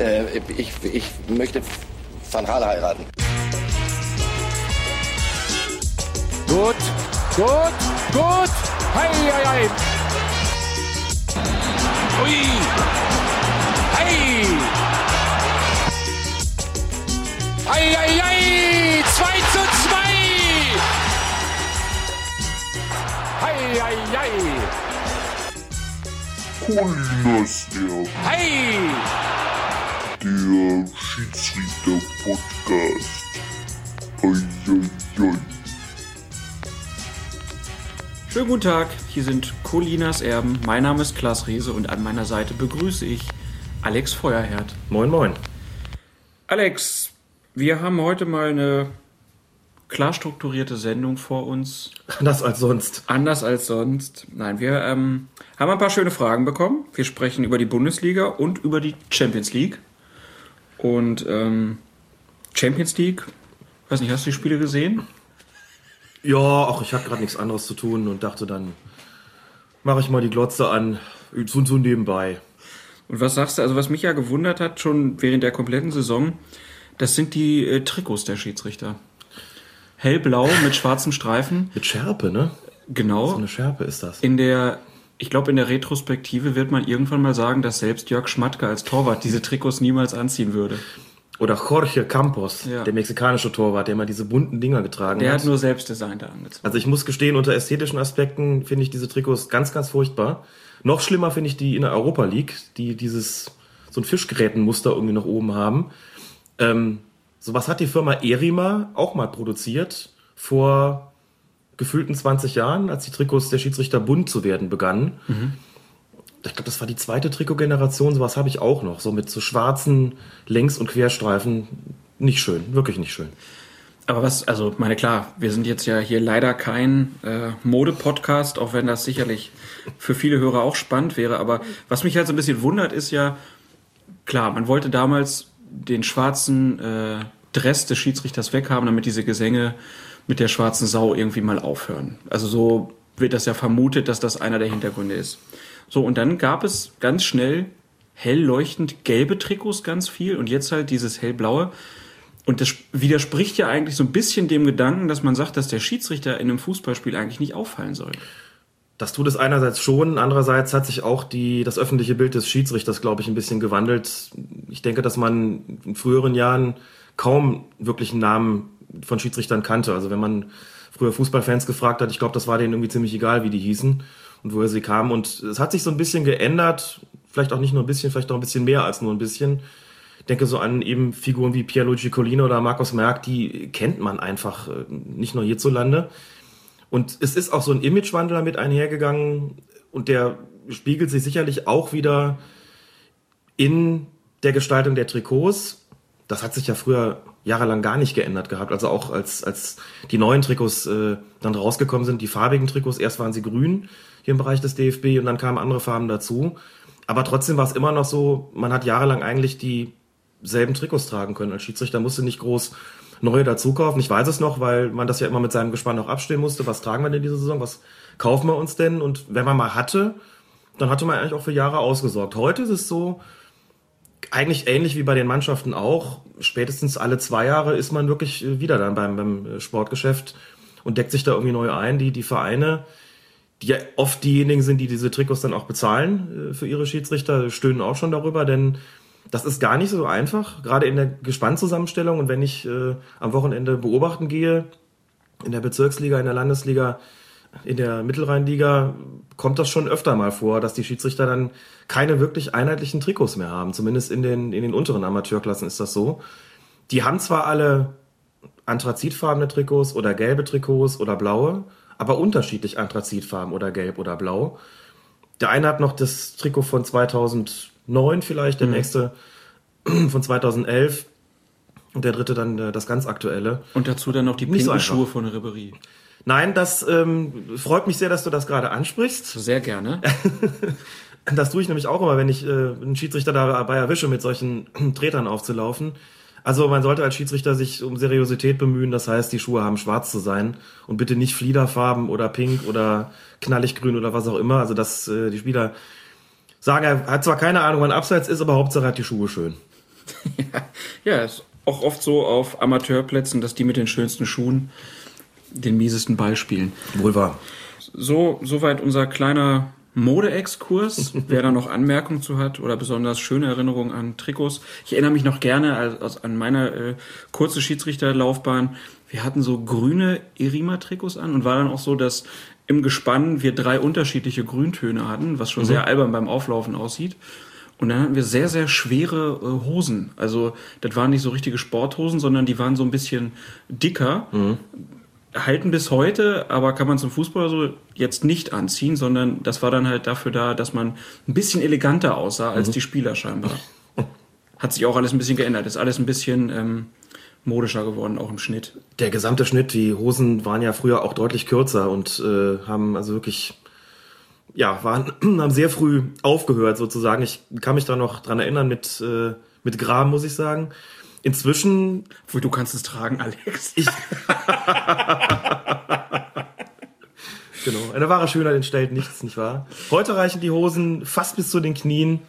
Äh, ich, ich möchte Van Gaal heiraten. Gut, gut, gut. Hei, hei, hei. Ui. Hei. Hei, hei, hei. 2 zu 2. Hei, hei, hei. Erben, Hei. Der Schiedsrichter-Podcast. Oi, oi, oi. Schönen guten Tag, hier sind Colinas Erben. Mein Name ist Klaas Rehse und an meiner Seite begrüße ich Alex Feuerherd. Moin, moin. Alex, wir haben heute mal eine klar strukturierte Sendung vor uns. Anders als sonst. Anders als sonst. Nein, wir ähm, haben ein paar schöne Fragen bekommen. Wir sprechen über die Bundesliga und über die Champions League. Und ähm, Champions League, weiß nicht, hast du die Spiele gesehen? Ja, ach, ich habe gerade nichts anderes zu tun und dachte dann, mache ich mal die Glotze an, so, so nebenbei. Und was sagst du? Also was mich ja gewundert hat, schon während der kompletten Saison, das sind die äh, Trikots der Schiedsrichter. Hellblau mit schwarzem Streifen. Mit Schärpe, ne? Genau. So eine Schärpe ist das. In der, ich glaube, in der Retrospektive wird man irgendwann mal sagen, dass selbst Jörg Schmatke als Torwart diese Trikots niemals anziehen würde. Oder Jorge Campos, Ja. der mexikanische Torwart, der immer diese bunten Dinger getragen Der hat. hat nur Selbstdesign da angezogen. Also ich muss gestehen, unter ästhetischen Aspekten finde ich diese Trikots ganz, ganz furchtbar. Noch schlimmer finde ich die in der Europa League, die dieses so ein Fischgrätenmuster irgendwie nach oben haben. Ähm, sowas hat die Firma Erima auch mal produziert vor gefühlten 20 Jahren, als die Trikots der Schiedsrichter bunt zu werden begannen. Ich glaube, das war die zweite Trikotgeneration, sowas habe ich auch noch, so mit so schwarzen Längs- und Querstreifen. Nicht schön, wirklich nicht schön. Aber was, also meine klar, wir sind jetzt ja hier leider kein äh, Mode-Podcast, auch wenn das sicherlich für viele Hörer auch spannend wäre. Aber was mich halt so ein bisschen wundert, ist ja, klar, man wollte damals den schwarzen äh, Dress des Schiedsrichters weghaben, damit diese Gesänge mit der schwarzen Sau irgendwie mal aufhören. Also so wird das ja vermutet, dass das einer der Hintergründe ist. So, und dann gab es ganz schnell hell leuchtend gelbe Trikots ganz viel und jetzt halt dieses hellblaue. Und das widerspricht ja eigentlich so ein bisschen dem Gedanken, dass man sagt, dass der Schiedsrichter in einem Fußballspiel eigentlich nicht auffallen soll. Das tut es einerseits schon, andererseits hat sich auch die, das öffentliche Bild des Schiedsrichters, glaube ich, ein bisschen gewandelt. Ich denke, dass man in früheren Jahren kaum wirklich einen Namen von Schiedsrichtern kannte. Also wenn man früher Fußballfans gefragt hat, ich glaube, das war denen irgendwie ziemlich egal, wie die hießen und woher sie kamen. Und es hat sich so ein bisschen geändert, vielleicht auch nicht nur ein bisschen, vielleicht auch ein bisschen mehr als nur ein bisschen. Ich denke so an eben Figuren wie Pierluigi Collina oder Markus Merck, die kennt man einfach äh, nicht nur hierzulande. Und es ist auch so ein Imagewandel damit einhergegangen und der spiegelt sich sicherlich auch wieder in der Gestaltung der Trikots. Das hat sich ja früher jahrelang gar nicht geändert gehabt. Also auch als, als die neuen Trikots äh, dann rausgekommen sind, die farbigen Trikots, erst waren sie grün hier im Bereich des DFB und dann kamen andere Farben dazu. Aber trotzdem war es immer noch so, man hat jahrelang eigentlich dieselben Trikots tragen können. Als Schiedsrichter musste nicht groß neue dazukaufen. Ich weiß es noch, weil man das ja immer mit seinem Gespann auch abstellen musste. Was tragen wir denn diese Saison? Was kaufen wir uns denn? Und wenn man mal hatte, dann hatte man eigentlich auch für Jahre ausgesorgt. Heute ist es so, eigentlich ähnlich wie bei den Mannschaften auch. Spätestens alle zwei Jahre ist man wirklich äh, wieder dann beim, beim äh, Sportgeschäft und deckt sich da irgendwie neu ein. Die, die Vereine, die ja oft diejenigen sind, die diese Trikots dann auch bezahlen äh, für ihre Schiedsrichter, stöhnen auch schon darüber, denn das ist gar nicht so einfach, gerade in der Gespannzusammenstellung. Und wenn ich äh, am Wochenende beobachten gehe, in der Bezirksliga, in der Landesliga, in der Mittelrheinliga, kommt das schon öfter mal vor, dass die Schiedsrichter dann keine wirklich einheitlichen Trikots mehr haben. Zumindest in den, in den unteren Amateurklassen ist das so. Die haben zwar alle anthrazitfarbene Trikots oder gelbe Trikots oder blaue, aber unterschiedlich anthrazitfarben oder gelb oder blau. Der eine hat noch das Trikot von 2009 vielleicht, der nächste von 2011 und der dritte dann äh, das ganz aktuelle. Und dazu dann noch die Nicht pinken. Schuhe von Ribery. Nein, das ähm, freut mich sehr, dass du das gerade ansprichst. Sehr gerne. Das tue ich nämlich auch immer, wenn ich äh, einen Schiedsrichter dabei erwische, mit solchen Tretern aufzulaufen. Also man sollte als Schiedsrichter sich um Seriosität bemühen. Das heißt, die Schuhe haben schwarz zu sein und bitte nicht Fliederfarben oder pink oder knalliggrün oder was auch immer. Also dass äh, die Spieler sagen, er hat zwar keine Ahnung, wann Abseits ist, aber Hauptsache hat die Schuhe schön. Ja, ist auch oft so auf Amateurplätzen, dass die mit den schönsten Schuhen den miesesten Ball spielen. Wohl wahr. So, soweit unser kleiner Mode-Exkurs. Wer da noch Anmerkungen zu hat oder besonders schöne Erinnerungen an Trikots. Ich erinnere mich noch gerne als, an meine äh, kurze Schiedsrichterlaufbahn. Wir hatten so grüne Erima-Trikots an und war dann auch so, dass im Gespann wir drei unterschiedliche Grüntöne hatten, was schon sehr albern beim Auflaufen aussieht. Und dann hatten wir sehr, sehr schwere äh, Hosen. Also das waren nicht so richtige Sporthosen, sondern die waren so ein bisschen dicker. Halten bis heute, aber kann man zum Fußball so jetzt nicht anziehen, sondern das war dann halt dafür da, dass man ein bisschen eleganter aussah als die Spieler scheinbar. Hat sich auch alles ein bisschen geändert. Ist alles ein bisschen ähm, modischer geworden, auch im Schnitt. Der gesamte Schnitt, die Hosen waren ja früher auch deutlich kürzer und äh, haben also wirklich, ja, waren, haben sehr früh aufgehört sozusagen. Ich kann mich da noch dran erinnern mit, äh, mit Gram, muss ich sagen. Inzwischen, du kannst es tragen, Alex. ich. genau, eine wahre Schönheit entstellt nichts, nicht wahr? Heute reichen die Hosen fast bis zu den Knien.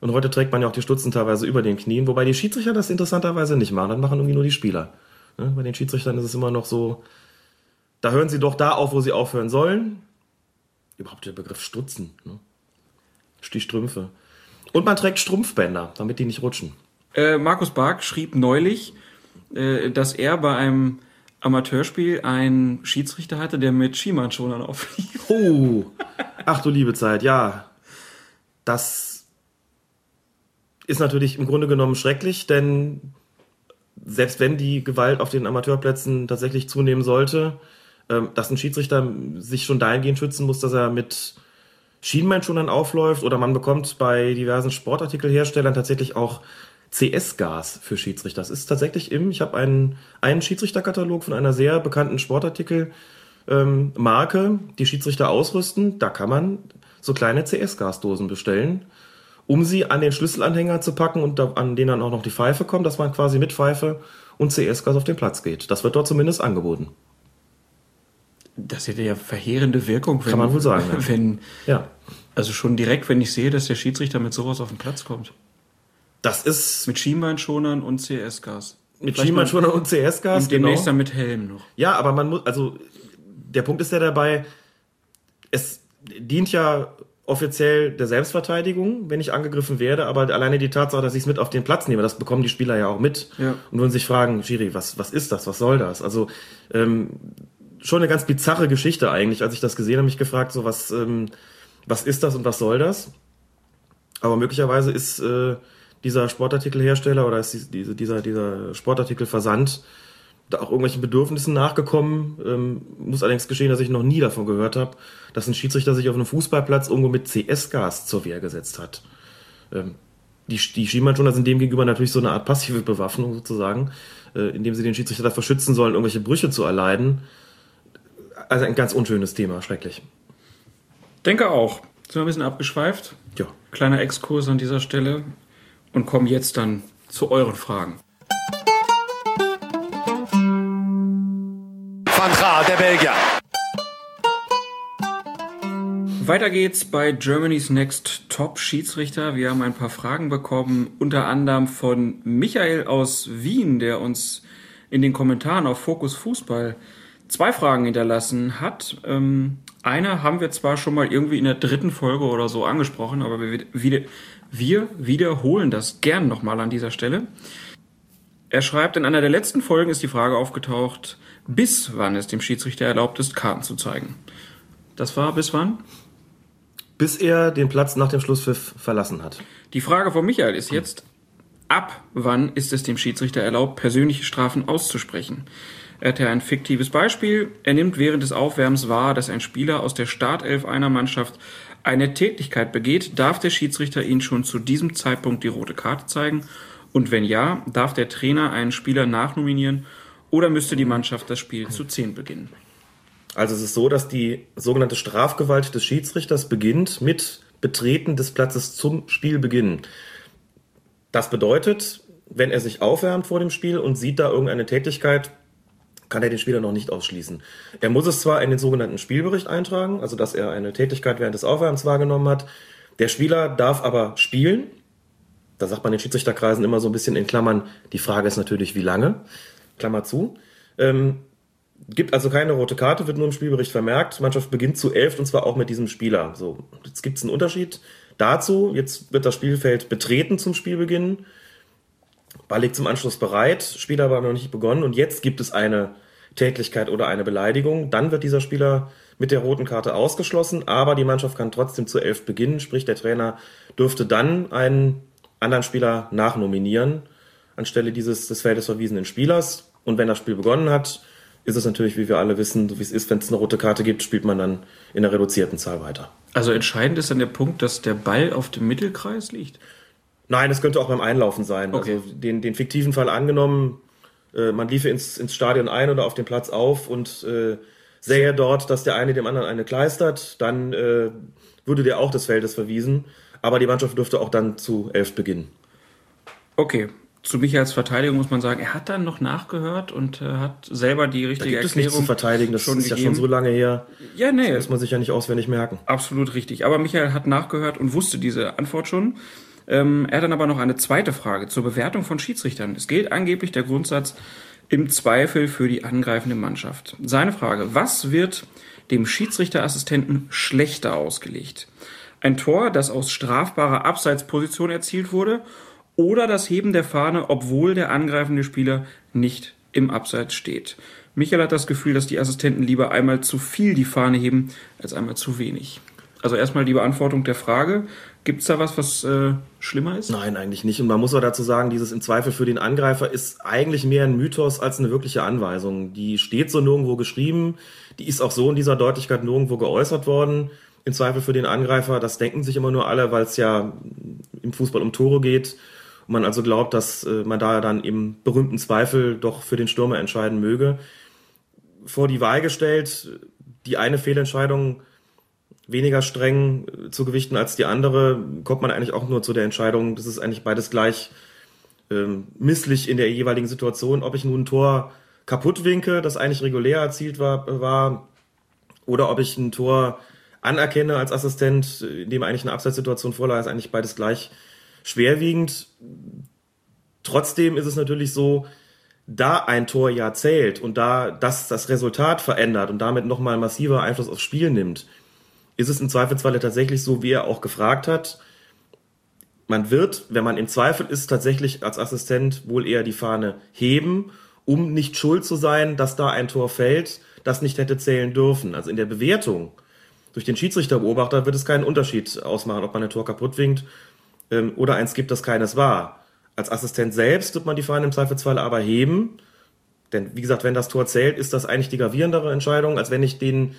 Und heute trägt man ja auch die Stutzen teilweise über den Knien, wobei die Schiedsrichter das interessanterweise nicht machen. Das machen irgendwie nur die Spieler. Ne? Bei den Schiedsrichtern ist es immer noch so, da hören sie doch da auf, wo sie aufhören sollen. Überhaupt der Begriff Stutzen. Ne? Die Strümpfe. Und man trägt Strumpfbänder, damit die nicht rutschen. Äh, Markus Bark schrieb neulich, äh, dass er bei einem Amateurspiel einen Schiedsrichter hatte, der mit Schienbeinschonern auflief. Oh, ach du liebe Zeit, ja. Das ist natürlich im Grunde genommen schrecklich, denn selbst wenn die Gewalt auf den Amateurplätzen tatsächlich zunehmen sollte, ähm, dass ein Schiedsrichter sich schon dahingehend schützen muss, dass er mit Schienbeinschonern aufläuft oder man bekommt bei diversen Sportartikelherstellern tatsächlich auch CS-Gas für Schiedsrichter. Das ist tatsächlich im, ich habe einen, einen Schiedsrichterkatalog von einer sehr bekannten Sportartikel ähm, Marke, die Schiedsrichter ausrüsten. Da kann man so kleine CS-Gasdosen bestellen, um sie an den Schlüsselanhänger zu packen und da, an denen dann auch noch die Pfeife kommt, dass man quasi mit Pfeife und CS-Gas auf den Platz geht. Das wird dort zumindest angeboten. Das hätte ja verheerende Wirkung, wenn, Kann man wohl sagen, ja. wenn Ja. also schon direkt, wenn ich sehe, dass der Schiedsrichter mit sowas auf den Platz kommt. Das ist Mit Schienbeinschonern und CS-Gas. mit Vielleicht Schienbeinschoner und CS-Gas. Und demnächst genau. dann mit Helm noch. Ja, aber man muss, also der Punkt ist ja dabei, es dient ja offiziell der Selbstverteidigung, wenn ich angegriffen werde, aber alleine die Tatsache, dass ich es mit auf den Platz nehme, das bekommen die Spieler ja auch mit Ja. und würden sich fragen, Schiri, was, was ist das, was soll das? Also ähm, schon eine ganz bizarre Geschichte eigentlich, als ich das gesehen habe, mich gefragt, so was, ähm, was ist das und was soll das? Aber möglicherweise ist äh, dieser Sportartikelhersteller oder ist dies- diese, dieser, dieser Sportartikelversand da auch irgendwelchen Bedürfnissen nachgekommen. Ähm, muss allerdings geschehen, dass ich noch nie davon gehört habe, dass ein Schiedsrichter sich auf einem Fußballplatz irgendwo mit CS-Gas zur Wehr gesetzt hat. Ähm, die, die Schienbeinschoner sind dem gegenüber natürlich so eine Art passive Bewaffnung sozusagen, äh, indem sie den Schiedsrichter davor schützen sollen, irgendwelche Brüche zu erleiden. Also ein ganz unschönes Thema, schrecklich. Denke auch. Sind wir ein bisschen abgeschweift. Ja. Kleiner Exkurs an dieser Stelle und kommen jetzt dann zu euren Fragen. Van Gaal, der Belgier. Weiter geht's bei Germany's Next Top Schiedsrichter. Wir haben ein paar Fragen bekommen, unter anderem von Michael aus Wien, der uns in den Kommentaren auf Fokus Fußball zwei Fragen hinterlassen hat. Ähm, eine haben wir zwar schon mal irgendwie in der dritten Folge oder so angesprochen, aber wir, wieder, wir wiederholen das gern nochmal an dieser Stelle. Er schreibt, in einer der letzten Folgen ist die Frage aufgetaucht, bis wann es dem Schiedsrichter erlaubt ist, Karten zu zeigen. Das war bis wann? Bis er den Platz nach dem Schlusspfiff verlassen hat. Die Frage von Michael ist jetzt, ab wann ist es dem Schiedsrichter erlaubt, persönliche Strafen auszusprechen? Er hat ja ein fiktives Beispiel. Er nimmt während des Aufwärms wahr, dass ein Spieler aus der Startelf einer Mannschaft eine Tätigkeit begeht. Darf der Schiedsrichter ihn schon zu diesem Zeitpunkt die rote Karte zeigen? Und wenn ja, darf der Trainer einen Spieler nachnominieren oder müsste die Mannschaft das Spiel zu 10 beginnen? Also es ist so, dass die sogenannte Strafgewalt des Schiedsrichters beginnt mit Betreten des Platzes zum Spielbeginn. Das bedeutet, wenn er sich aufwärmt vor dem Spiel und sieht da irgendeine Tätigkeit, kann er den Spieler noch nicht ausschließen. Er muss es zwar in den sogenannten Spielbericht eintragen, also dass er eine Tätigkeit während des Aufwärms wahrgenommen hat. Der Spieler darf aber spielen Da sagt man in Schiedsrichterkreisen immer so ein bisschen in Klammern, die Frage ist natürlich, wie lange? Klammer zu. Ähm, gibt also keine rote Karte, wird nur im Spielbericht vermerkt. Mannschaft beginnt zu elf und zwar auch mit diesem Spieler. So, jetzt gibt es einen Unterschied dazu. Jetzt wird das Spielfeld betreten zum Spielbeginn. Ball liegt zum Anschluss bereit, Spiel aber noch nicht begonnen und jetzt gibt es eine Tätlichkeit oder eine Beleidigung. Dann wird dieser Spieler mit der roten Karte ausgeschlossen, aber die Mannschaft kann trotzdem zu elf beginnen, sprich der Trainer dürfte dann einen anderen Spieler nachnominieren anstelle dieses des Feldes verwiesenen Spielers. Und wenn das Spiel begonnen hat, ist es natürlich, wie wir alle wissen, so wie es ist, wenn es eine rote Karte gibt, spielt man dann in der reduzierten Zahl weiter. Also entscheidend ist dann der Punkt, dass der Ball auf dem Mittelkreis liegt. Nein, es könnte auch beim Einlaufen sein. Okay. Also den, den fiktiven Fall angenommen, äh, man liefe ins, ins Stadion ein oder auf den Platz auf und äh, sähe dort, dass der eine dem anderen eine kleistert, dann äh, würde der auch des Feldes verwiesen. Aber die Mannschaft dürfte auch dann zu elf beginnen. Okay. Zu Michaels Verteidigung muss man sagen, er hat dann noch nachgehört und äh, hat selber die Da richtige gibt es nichts zu Erklärung verteidigen, das schon ist ja gegeben. schon so lange her. Ja, nee, Das muss man sich ja nicht auswendig merken. absolut richtig. Aber Michael hat nachgehört und wusste diese Antwort schon. Ähm, er hat dann aber noch eine zweite Frage zur Bewertung von Schiedsrichtern. Es gilt angeblich der Grundsatz im Zweifel für die angreifende Mannschaft. Seine Frage, was wird dem Schiedsrichterassistenten schlechter ausgelegt? Ein Tor, das aus strafbarer Abseitsposition erzielt wurde oder das Heben der Fahne, obwohl der angreifende Spieler nicht im Abseits steht. Michael hat das Gefühl, dass die Assistenten lieber einmal zu viel die Fahne heben, als einmal zu wenig. Also erstmal die Beantwortung der Frage. Gibt es da was, was äh, schlimmer ist? Nein, eigentlich nicht. Und man muss auch dazu sagen, dieses im Zweifel für den Angreifer ist eigentlich mehr ein Mythos als eine wirkliche Anweisung. Die steht so nirgendwo geschrieben. Die ist auch so in dieser Deutlichkeit nirgendwo geäußert worden. Im Zweifel für den Angreifer, das denken sich immer nur alle, weil es ja im Fußball um Tore geht. Und man also glaubt, dass äh, man da dann im berühmten Zweifel doch für den Stürmer entscheiden möge. Vor die Wahl gestellt, die eine Fehlentscheidung weniger streng äh, zu gewichten als die andere, kommt man eigentlich auch nur zu der Entscheidung, das ist eigentlich beides gleich ähm, misslich in der jeweiligen Situation, ob ich nun ein Tor kaputt winke, das eigentlich regulär erzielt war, war oder ob ich ein Tor anerkenne als Assistent, in dem eigentlich eine Abseitssituation vorlag, ist eigentlich beides gleich schwerwiegend. Trotzdem ist es natürlich so, da ein Tor ja zählt und da das das Resultat verändert und damit nochmal massiver Einfluss aufs Spiel nimmt, ist es im Zweifelsfalle tatsächlich so, wie er auch gefragt hat. Man wird, wenn man im Zweifel ist, tatsächlich als Assistent wohl eher die Fahne heben, um nicht schuld zu sein, dass da ein Tor fällt, das nicht hätte zählen dürfen. Also in der Bewertung durch den Schiedsrichterbeobachter wird es keinen Unterschied ausmachen, ob man ein Tor kaputt winkt ähm, oder eins gibt, das keines war. Als Assistent selbst wird man die Fahne im Zweifelsfall aber heben. Denn wie gesagt, wenn das Tor zählt, ist das eigentlich die gravierendere Entscheidung, als wenn ich den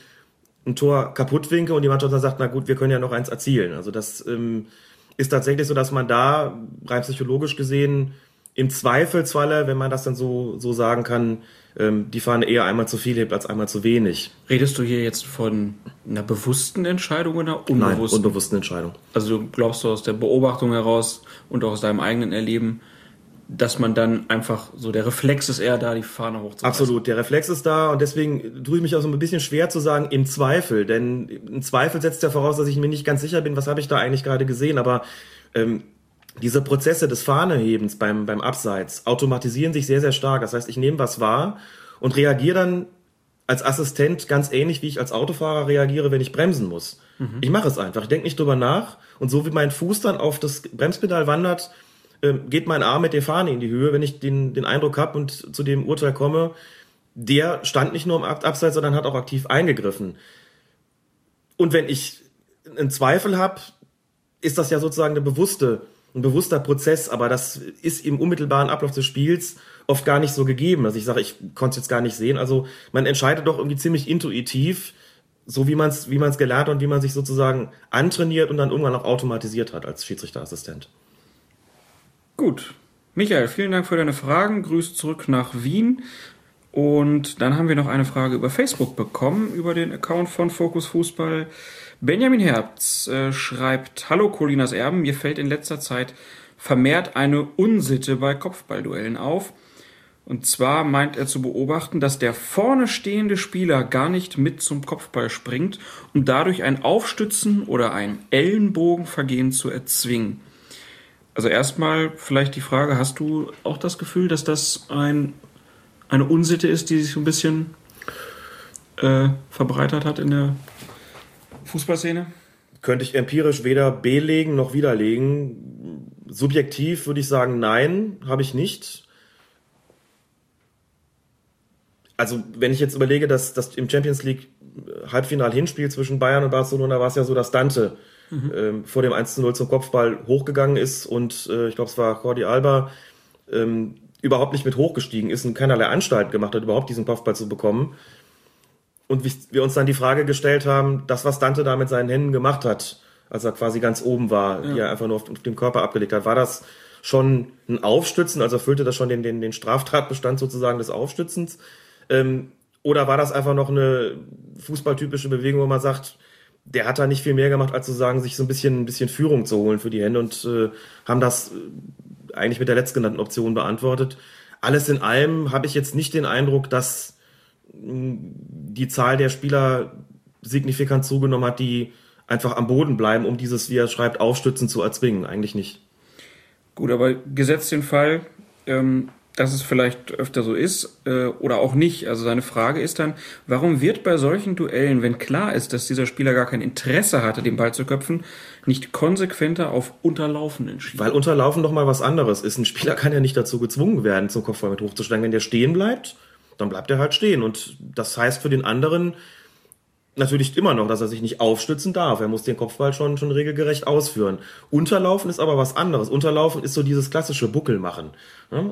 ein Tor kaputt winke und die Mannschaft dann sagt, na gut, wir können ja noch eins erzielen. Also das ähm, ist tatsächlich so, dass man da rein psychologisch gesehen im Zweifelsfalle, wenn man das dann so, so sagen kann, ähm, die Fahne eher einmal zu viel hebt als einmal zu wenig. Redest du hier jetzt von einer bewussten Entscheidung oder einer Nein, unbewussten? unbewussten Entscheidung. also du glaubst du aus der Beobachtung heraus und auch aus deinem eigenen Erleben, dass man dann einfach so der Reflex ist eher da, die Fahne hochzureißen. Absolut, der Reflex ist da und deswegen tue ich mich auch so ein bisschen schwer zu sagen, im Zweifel, denn im Zweifel setzt ja voraus, dass ich mir nicht ganz sicher bin, was habe ich da eigentlich gerade gesehen, aber ähm, diese Prozesse des Fahnehebens beim, beim Abseits automatisieren sich sehr, sehr stark. Das heißt, ich nehme was wahr und reagiere dann als Assistent ganz ähnlich, wie ich als Autofahrer reagiere, wenn ich bremsen muss. Ich mache es einfach. Ich denke nicht drüber nach. Und so wie mein Fuß dann auf das Bremspedal wandert, ähm, geht mein Arm mit der Fahne in die Höhe, wenn ich den, den Eindruck habe und zu dem Urteil komme, der stand nicht nur im Ab- Abseits, sondern hat auch aktiv eingegriffen. Und wenn ich einen Zweifel habe, ist das ja sozusagen eine bewusste, ein bewusster Prozess, aber das ist im unmittelbaren Ablauf des Spiels oft gar nicht so gegeben. Also ich sage, ich konnte es jetzt gar nicht sehen. Also man entscheidet doch irgendwie ziemlich intuitiv, so wie man es wie man's gelernt hat und wie man sich sozusagen antrainiert und dann irgendwann auch automatisiert hat als Schiedsrichterassistent. Gut. Michael, vielen Dank für deine Fragen. Grüße zurück nach Wien. Und dann haben wir noch eine Frage über Facebook bekommen, über den Account von Fokus Fußball. Benjamin Herbst äh, schreibt, Hallo Colinas Erben, mir fällt in letzter Zeit vermehrt eine Unsitte bei Kopfballduellen auf. Und zwar meint er zu beobachten, dass der vorne stehende Spieler gar nicht mit zum Kopfball springt, um dadurch ein Aufstützen oder ein Ellenbogenvergehen zu erzwingen. Also erstmal vielleicht die Frage, hast du auch das Gefühl, dass das ein, eine Unsitte ist, die sich so ein bisschen äh, verbreitert hat in der Fußballszene? Könnte ich empirisch weder belegen noch widerlegen. Subjektiv würde ich sagen, nein, habe ich nicht. Also, wenn ich jetzt überlege, dass das im Champions League Halbfinal Hinspiel zwischen Bayern und Barcelona war es ja so, dass Dante mhm. ähm, vor dem 1 zu 0 zum Kopfball hochgegangen ist und äh, ich glaube, es war Jordi Alba ähm, überhaupt nicht mit hochgestiegen ist und keinerlei Anstalten gemacht hat, überhaupt diesen Kopfball zu bekommen. Und wir uns dann die Frage gestellt haben, das, was Dante da mit seinen Händen gemacht hat, als er quasi ganz oben war, ja. die er einfach nur auf, auf dem Körper abgelegt hat, war das schon ein Aufstützen, also erfüllte das schon den, den, den Straftatbestand sozusagen des Aufstützens? Ähm, oder war das einfach noch eine fußballtypische Bewegung, wo man sagt, der hat da nicht viel mehr gemacht, als zu sagen, sich so ein bisschen, ein bisschen Führung zu holen für die Hände und äh, haben das äh, eigentlich mit der letztgenannten Option beantwortet. Alles in allem habe ich jetzt nicht den Eindruck, dass mh, die Zahl der Spieler signifikant zugenommen hat, die einfach am Boden bleiben, um dieses, wie er schreibt, Aufstützen zu erzwingen. Eigentlich nicht. Gut, aber gesetzt den Fall, ähm, dass es vielleicht öfter so ist äh, oder auch nicht. Also seine Frage ist dann, warum wird bei solchen Duellen, wenn klar ist, dass dieser Spieler gar kein Interesse hatte, den Ball zu köpfen, nicht konsequenter auf Unterlaufen entschieden? Weil Unterlaufen doch mal was anderes ist. Ein Spieler kann ja nicht dazu gezwungen werden, zum Kopfball mit hochzusteigen. Wenn der stehen bleibt, dann bleibt er halt stehen. Und das heißt für den anderen, natürlich immer noch, dass er sich nicht aufstützen darf. Er muss den Kopfball schon, schon regelgerecht ausführen. Unterlaufen ist aber was anderes. Unterlaufen ist so dieses klassische Buckel machen.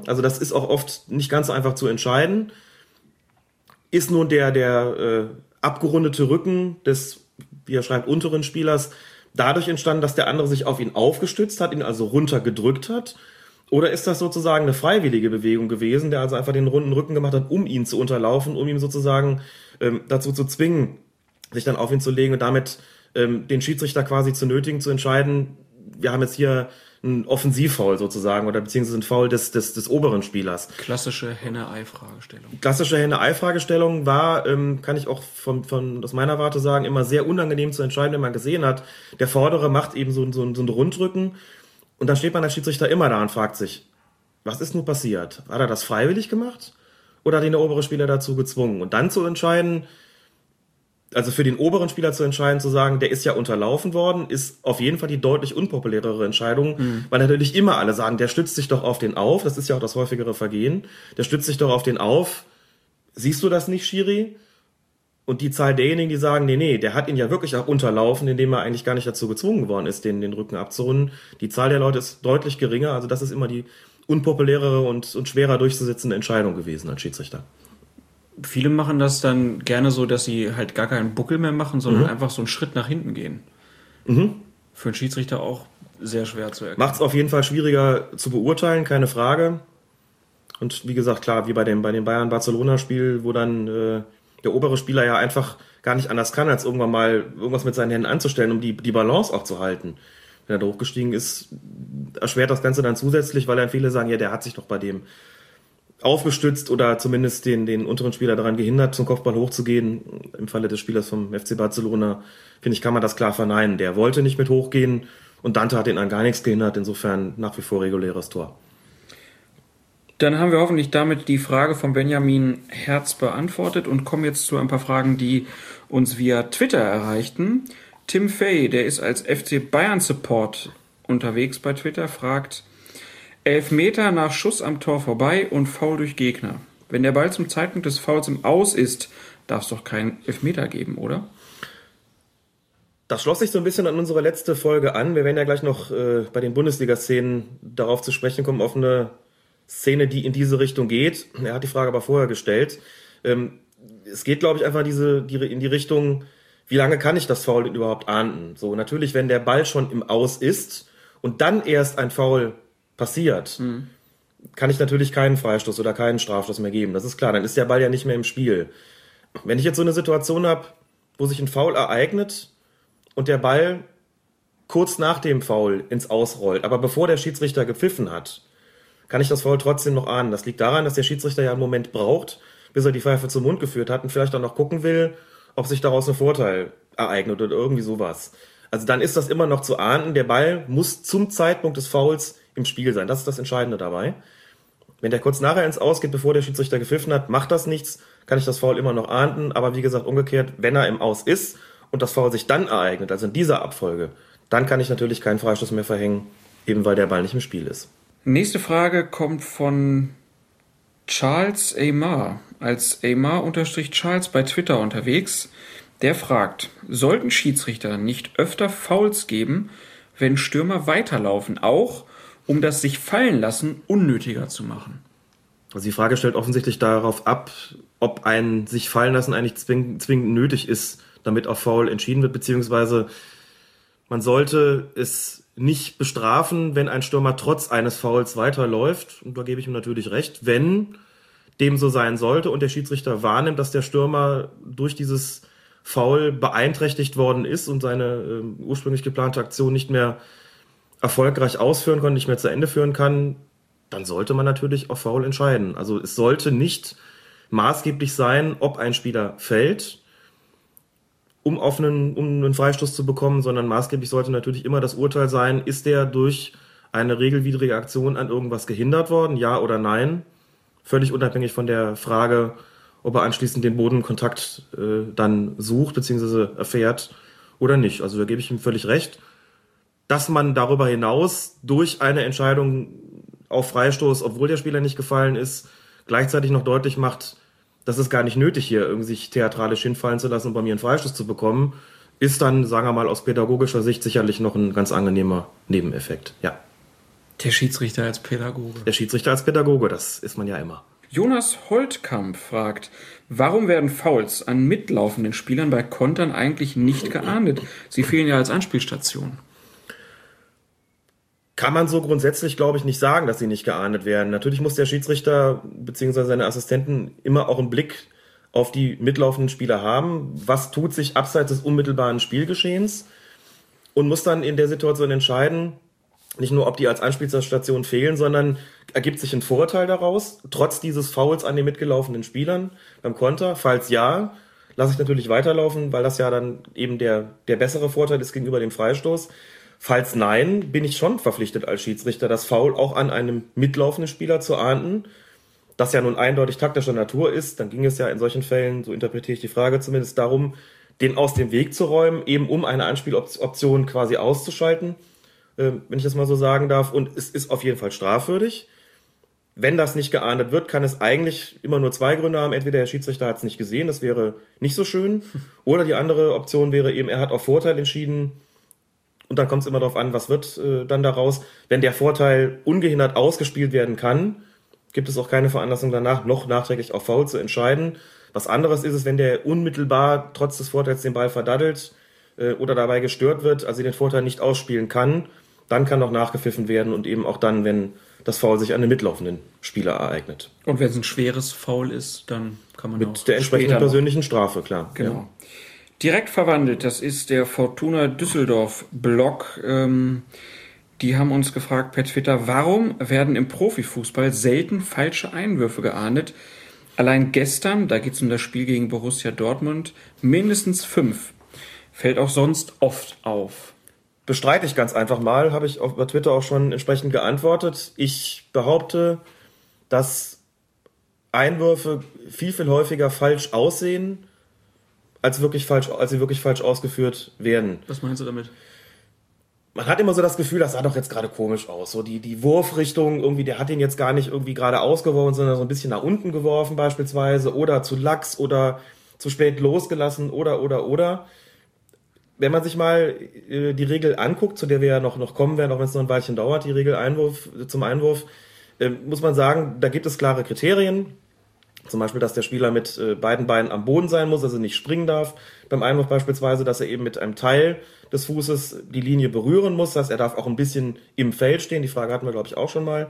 Also das ist auch oft nicht ganz so einfach zu entscheiden. Ist nun der, der äh, abgerundete Rücken des, wie er schreibt, unteren Spielers dadurch entstanden, dass der andere sich auf ihn aufgestützt hat, ihn also runtergedrückt hat? Oder ist das sozusagen eine freiwillige Bewegung gewesen, der also einfach den runden Rücken gemacht hat, um ihn zu unterlaufen, um ihn sozusagen ähm, dazu zu zwingen, sich dann auf ihn zu legen und damit ähm, den Schiedsrichter quasi zu nötigen, zu entscheiden, wir haben jetzt hier ein Offensivfoul sozusagen oder beziehungsweise ein Foul des, des, des oberen Spielers. Klassische Henne-Ei-Fragestellung. Klassische Henne-Ei-Fragestellung war, ähm, kann ich auch von, von, aus meiner Warte sagen, immer sehr unangenehm zu entscheiden, wenn man gesehen hat, der Vordere macht eben so, so, so einen Rundrücken und dann steht man als Schiedsrichter immer da und fragt sich, was ist nun passiert? Hat er das freiwillig gemacht oder hat ihn der obere Spieler dazu gezwungen? Und dann zu entscheiden, also für den oberen Spieler zu entscheiden, zu sagen, der ist ja unterlaufen worden, ist auf jeden Fall die deutlich unpopulärere Entscheidung, mhm. weil natürlich immer alle sagen, der stützt sich doch auf den auf, das ist ja auch das häufigere Vergehen, der stützt sich doch auf den auf. Siehst du das nicht, Schiri? Und die Zahl derjenigen, die sagen, nee, nee, der hat ihn ja wirklich auch unterlaufen, indem er eigentlich gar nicht dazu gezwungen worden ist, den, den Rücken abzurunden. Die Zahl der Leute ist deutlich geringer, also das ist immer die unpopulärere und, und schwerer durchzusetzende Entscheidung gewesen als Schiedsrichter viele machen das dann gerne so, dass sie halt gar keinen Buckel mehr machen, sondern mhm. einfach so einen Schritt nach hinten gehen. Mhm. Für einen Schiedsrichter auch sehr schwer zu erkennen. Macht es auf jeden Fall schwieriger zu beurteilen, keine Frage. Und wie gesagt, klar, wie bei dem, bei dem Bayern-Barcelona-Spiel, wo dann äh, der obere Spieler ja einfach gar nicht anders kann, als irgendwann mal irgendwas mit seinen Händen anzustellen, um die, die Balance auch zu halten. Wenn er da hochgestiegen ist, erschwert das Ganze dann zusätzlich, weil dann viele sagen, ja, der hat sich doch bei dem aufgestützt oder zumindest den, den unteren Spieler daran gehindert, zum Kopfball hochzugehen. Im Falle des Spielers vom FC Barcelona, finde ich, kann man das klar verneinen. Der wollte nicht mit hochgehen und Dante hat ihn an gar nichts gehindert. Insofern nach wie vor reguläres Tor. Dann haben wir hoffentlich damit die Frage von Benjamin Herz beantwortet und kommen jetzt zu ein paar Fragen, die uns via Twitter erreichten. Tim Fay, der ist als FC Bayern Support unterwegs bei Twitter, fragt, Elfmeter nach Schuss am Tor vorbei und Foul durch Gegner. Wenn der Ball zum Zeitpunkt des Fouls im Aus ist, darf es doch keinen Elfmeter geben, oder? Das schloss sich so ein bisschen an unsere letzte Folge an. Wir werden ja gleich noch äh, bei den Bundesliga-Szenen darauf zu sprechen kommen, auf eine Szene, die in diese Richtung geht. Er hat die Frage aber vorher gestellt. Ähm, es geht, glaube ich, einfach diese, die, in die Richtung, wie lange kann ich das Foul überhaupt ahnden? So, natürlich, wenn der Ball schon im Aus ist und dann erst ein Foul passiert, mhm. kann ich natürlich keinen Freistoß oder keinen Strafstoß mehr geben. Das ist klar, dann ist der Ball ja nicht mehr im Spiel. Wenn ich jetzt so eine Situation habe, wo sich ein Foul ereignet und der Ball kurz nach dem Foul ins Ausrollt, aber bevor der Schiedsrichter gepfiffen hat, kann ich das Foul trotzdem noch ahnen. Das liegt daran, dass der Schiedsrichter ja einen Moment braucht, bis er die Pfeife zum Mund geführt hat und vielleicht auch noch gucken will, ob sich daraus ein Vorteil ereignet oder irgendwie sowas. Also dann ist das immer noch zu ahnden. Der Ball muss zum Zeitpunkt des Fouls im Spiel sein. Das ist das Entscheidende dabei. Wenn der kurz nachher ins Aus geht, bevor der Schiedsrichter gepfiffen hat, macht das nichts, kann ich das Foul immer noch ahnden. Aber wie gesagt, umgekehrt, wenn er im Aus ist und das Foul sich dann ereignet, also in dieser Abfolge, dann kann ich natürlich keinen Freistoß mehr verhängen, eben weil der Ball nicht im Spiel ist. Nächste Frage kommt von Charles Aymar als Aymar-Charles bei Twitter unterwegs. Der fragt, sollten Schiedsrichter nicht öfter Fouls geben, wenn Stürmer weiterlaufen, auch um das sich fallen lassen unnötiger zu machen? Also die Frage stellt offensichtlich darauf ab, ob ein sich fallen lassen eigentlich zwingend, zwingend nötig ist, damit auf Foul entschieden wird, beziehungsweise man sollte es nicht bestrafen, wenn ein Stürmer trotz eines Fouls weiterläuft. Und da gebe ich ihm natürlich recht, wenn dem so sein sollte und der Schiedsrichter wahrnimmt, dass der Stürmer durch dieses Foul beeinträchtigt worden ist und seine äh, ursprünglich geplante Aktion nicht mehr erfolgreich ausführen kann, nicht mehr zu Ende führen kann, dann sollte man natürlich auf Foul entscheiden. Also es sollte nicht maßgeblich sein, ob ein Spieler fällt, um auf einen, um einen Freistoß zu bekommen, sondern maßgeblich sollte natürlich immer das Urteil sein, ist der durch eine regelwidrige Aktion an irgendwas gehindert worden, ja oder nein? Völlig unabhängig von der Frage, ob er anschließend den Bodenkontakt äh, dann sucht bzw. erfährt oder nicht. Also da gebe ich ihm völlig recht. Dass man darüber hinaus durch eine Entscheidung auf Freistoß, obwohl der Spieler nicht gefallen ist, gleichzeitig noch deutlich macht, dass es gar nicht nötig hier irgendwie sich theatralisch hinfallen zu lassen, um bei mir einen Freistoß zu bekommen, ist dann, sagen wir mal, aus pädagogischer Sicht sicherlich noch ein ganz angenehmer Nebeneffekt. Ja. Der Schiedsrichter als Pädagoge. Der Schiedsrichter als Pädagoge, das ist man ja immer. Jonas Holtkamp fragt, warum werden Fouls an mitlaufenden Spielern bei Kontern eigentlich nicht geahndet? Sie fehlen ja als Anspielstation. Kann man so grundsätzlich, glaube ich, nicht sagen, dass sie nicht geahndet werden. Natürlich muss der Schiedsrichter bzw. seine Assistenten immer auch einen Blick auf die mitlaufenden Spieler haben. Was tut sich abseits des unmittelbaren Spielgeschehens? Und muss dann in der Situation entscheiden, nicht nur, ob die als Anspielstation fehlen, sondern ergibt sich ein Vorteil daraus, trotz dieses Fouls an den mitgelaufenen Spielern beim Konter? Falls ja, lasse ich natürlich weiterlaufen, weil das ja dann eben der, der bessere Vorteil ist gegenüber dem Freistoß. Falls nein, bin ich schon verpflichtet als Schiedsrichter, das Foul auch an einem mitlaufenden Spieler zu ahnden, das ja nun eindeutig taktischer Natur ist. Dann ging es ja in solchen Fällen, so interpretiere ich die Frage zumindest, darum, den aus dem Weg zu räumen, eben um eine Anspieloption quasi auszuschalten äh, wenn ich das mal so sagen darf. Und es ist auf jeden Fall strafwürdig. Wenn das nicht geahndet wird, kann es eigentlich immer nur zwei Gründe haben. Entweder der Schiedsrichter hat es nicht gesehen, das wäre nicht so schön. Oder die andere Option wäre eben, er hat auf Vorteil entschieden. Und dann kommt es immer darauf an, was wird äh, dann daraus. Wenn der Vorteil ungehindert ausgespielt werden kann, gibt es auch keine Veranlassung danach, noch nachträglich auf Foul zu entscheiden. Was anderes ist es, wenn der unmittelbar trotz des Vorteils den Ball verdattelt äh, oder dabei gestört wird, also den Vorteil nicht ausspielen kann dann kann noch nachgepfiffen werden und eben auch dann, wenn das Foul sich an den mitlaufenden Spieler ereignet. Und wenn es ein schweres Foul ist, dann kann man mit auch der entsprechenden persönlichen Strafe, klar. Genau. Ja. Direkt verwandelt, das ist der Fortuna Düsseldorf Blog. Ähm, die haben uns gefragt per Twitter, warum werden im Profifußball selten falsche Einwürfe geahndet? Allein gestern, da geht es um das Spiel gegen Borussia Dortmund, mindestens fünf. Fällt auch sonst oft auf bestreite ich ganz einfach mal, habe ich auf, Twitter auch schon entsprechend geantwortet. Ich behaupte, dass Einwürfe viel, viel häufiger falsch aussehen, als, wirklich falsch, als sie wirklich falsch ausgeführt werden. Was meinst du damit? Man hat immer so das Gefühl, das sah doch jetzt gerade komisch aus. So die, die Wurfrichtung, irgendwie, der hat ihn jetzt gar nicht irgendwie gerade ausgeworfen, sondern so ein bisschen nach unten geworfen beispielsweise oder zu lax oder zu spät losgelassen oder, oder, oder wenn man sich mal äh, die Regel anguckt, zu der wir ja noch, noch kommen werden, auch wenn es noch ein Weilchen dauert, die Regel Einwurf, zum Einwurf, äh, muss man sagen, da gibt es klare Kriterien. Zum Beispiel, dass der Spieler mit äh, beiden Beinen am Boden sein muss, also nicht springen darf. Beim Einwurf beispielsweise, dass er eben mit einem Teil des Fußes die Linie berühren muss. Das heißt, er darf auch ein bisschen im Feld stehen. Die Frage hatten wir, glaube ich, auch schon mal.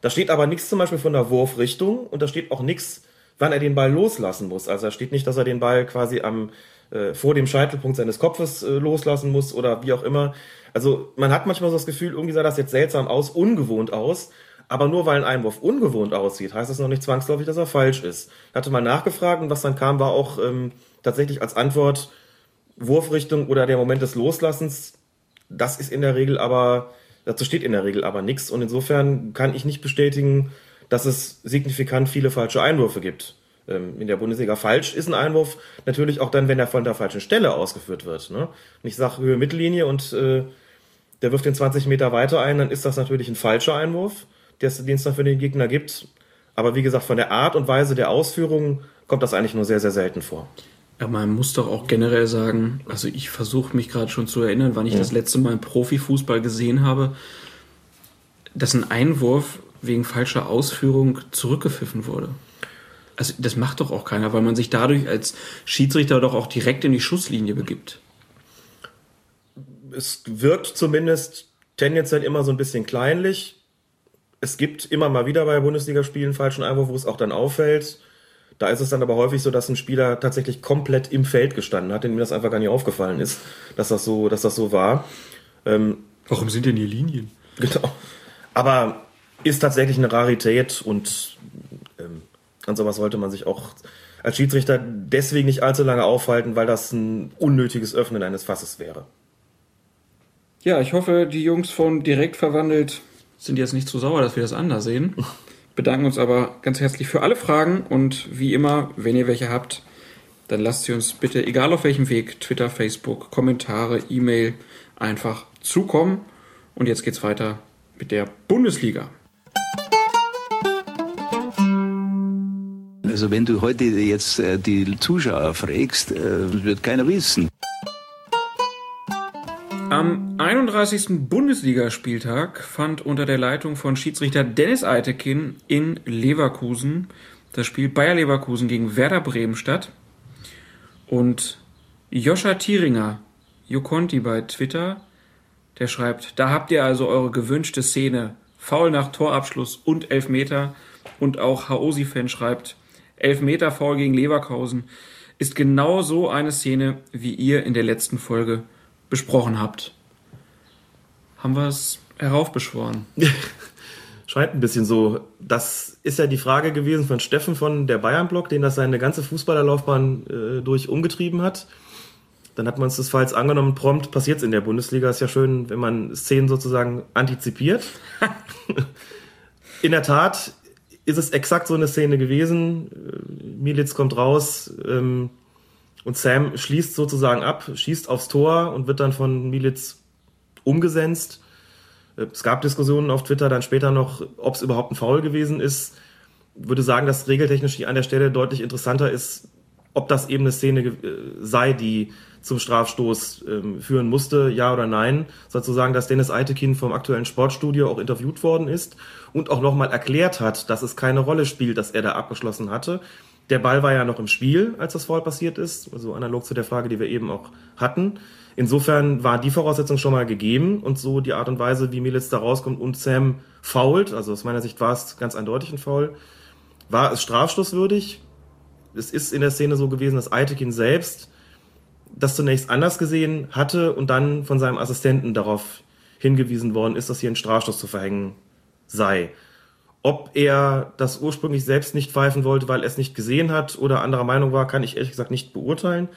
Da steht aber nichts zum Beispiel von der Wurfrichtung und da steht auch nichts, wann er den Ball loslassen muss. Also da steht nicht, dass er den Ball quasi am äh, vor dem Scheitelpunkt seines Kopfes äh, loslassen muss oder wie auch immer. Also man hat manchmal so das Gefühl, irgendwie sah das jetzt seltsam aus, ungewohnt aus. Aber nur weil ein Einwurf ungewohnt aussieht, heißt das noch nicht zwangsläufig, dass er falsch ist. Ich hatte mal nachgefragt und was dann kam, war auch ähm, tatsächlich als Antwort Wurfrichtung oder der Moment des Loslassens. Das ist in der Regel aber Dazu steht in der Regel aber nichts und insofern kann ich nicht bestätigen, dass es signifikant viele falsche Einwürfe gibt ähm, in der Bundesliga. Falsch ist ein Einwurf natürlich auch dann, wenn er von der falschen Stelle ausgeführt wird. Ne? Und ich sage Höhe Mittellinie und äh, der wirft den 20 Meter weiter ein, dann ist das natürlich ein falscher Einwurf, den es dann für den Gegner gibt. Aber wie gesagt, von der Art und Weise der Ausführung kommt das eigentlich nur sehr, sehr selten vor. Ja, man muss doch auch generell sagen, also ich versuche mich gerade schon zu erinnern, wann ich ja. das letzte Mal Profifußball gesehen habe, dass ein Einwurf wegen falscher Ausführung zurückgepfiffen wurde. Also das macht doch auch keiner, weil man sich dadurch als Schiedsrichter doch auch direkt in die Schusslinie begibt. Es wirkt zumindest tendenziell immer so ein bisschen kleinlich. Es gibt immer mal wieder bei Bundesligaspielen falschen Einwurf, wo es auch dann auffällt. Da ist es dann aber häufig so, dass ein Spieler tatsächlich komplett im Feld gestanden hat, dem das einfach gar nicht aufgefallen ist, dass das so, dass das so war. Ähm, Warum sind denn hier Linien? Genau. Aber ist tatsächlich eine Rarität und ähm, an sowas sollte man sich auch als Schiedsrichter deswegen nicht allzu lange aufhalten, weil das ein unnötiges Öffnen eines Fasses wäre. Ja, ich hoffe, die Jungs von Direkt verwandelt sind jetzt nicht zu sauer, dass wir das anders sehen. Bedanken uns aber ganz herzlich für alle Fragen und wie immer, wenn ihr welche habt, dann lasst sie uns bitte, egal auf welchem Weg, Twitter, Facebook, Kommentare, E-Mail, einfach zukommen. Und jetzt geht's weiter mit der Bundesliga. Also wenn du heute jetzt äh, die Zuschauer fragst, äh, wird keiner wissen. Am 31. Bundesligaspieltag fand unter der Leitung von Schiedsrichter Dennis Eitekin in Leverkusen das Spiel Bayer Leverkusen gegen Werder Bremen statt. Und Joscha Thieringer, Jokonti bei Twitter, der schreibt, da habt ihr also eure gewünschte Szene. Foul nach Torabschluss und Elfmeter. Und auch Haosi-Fan schreibt, Elfmeter Foul gegen Leverkusen ist genau so eine Szene, wie ihr in der letzten Folge besprochen habt. Haben wir es heraufbeschworen? Scheint ein bisschen so. Das ist ja die Frage gewesen von Steffen von der Bayern-Block, den das seine ganze Fußballerlaufbahn äh, durch umgetrieben hat. Dann hat man uns das falls angenommen, prompt passiert es in der Bundesliga. Ist ja schön, wenn man Szenen sozusagen antizipiert. in der Tat ist es exakt so eine Szene gewesen. Äh, Militz kommt raus, ähm, und Sam schließt sozusagen ab, schießt aufs Tor und wird dann von Militz umgesetzt. Es gab Diskussionen auf Twitter dann später noch, ob es überhaupt ein Foul gewesen ist. Ich würde sagen, dass regeltechnisch an der Stelle deutlich interessanter ist, ob das eben eine Szene äh, sei, die zum Strafstoß ähm, führen musste, ja oder nein. Sozusagen, dass Dennis Eitekin vom aktuellen Sportstudio auch interviewt worden ist und auch nochmal erklärt hat, dass es keine Rolle spielt, dass er da abgeschlossen hatte, der Ball war ja noch im Spiel, als das Foul passiert ist, also analog zu der Frage, die wir eben auch hatten. Insofern war die Voraussetzung schon mal gegeben und so die Art und Weise, wie Militz da rauskommt und Sam fault, also aus meiner Sicht war es ganz eindeutig ein Foul, war es strafschlusswürdig. Es ist in der Szene so gewesen, dass Eitekin selbst das zunächst anders gesehen hatte und dann von seinem Assistenten darauf hingewiesen worden ist, dass hier ein Strafstoß zu verhängen sei. Ob er das ursprünglich selbst nicht pfeifen wollte, weil er es nicht gesehen hat oder anderer Meinung war, kann ich ehrlich gesagt nicht beurteilen.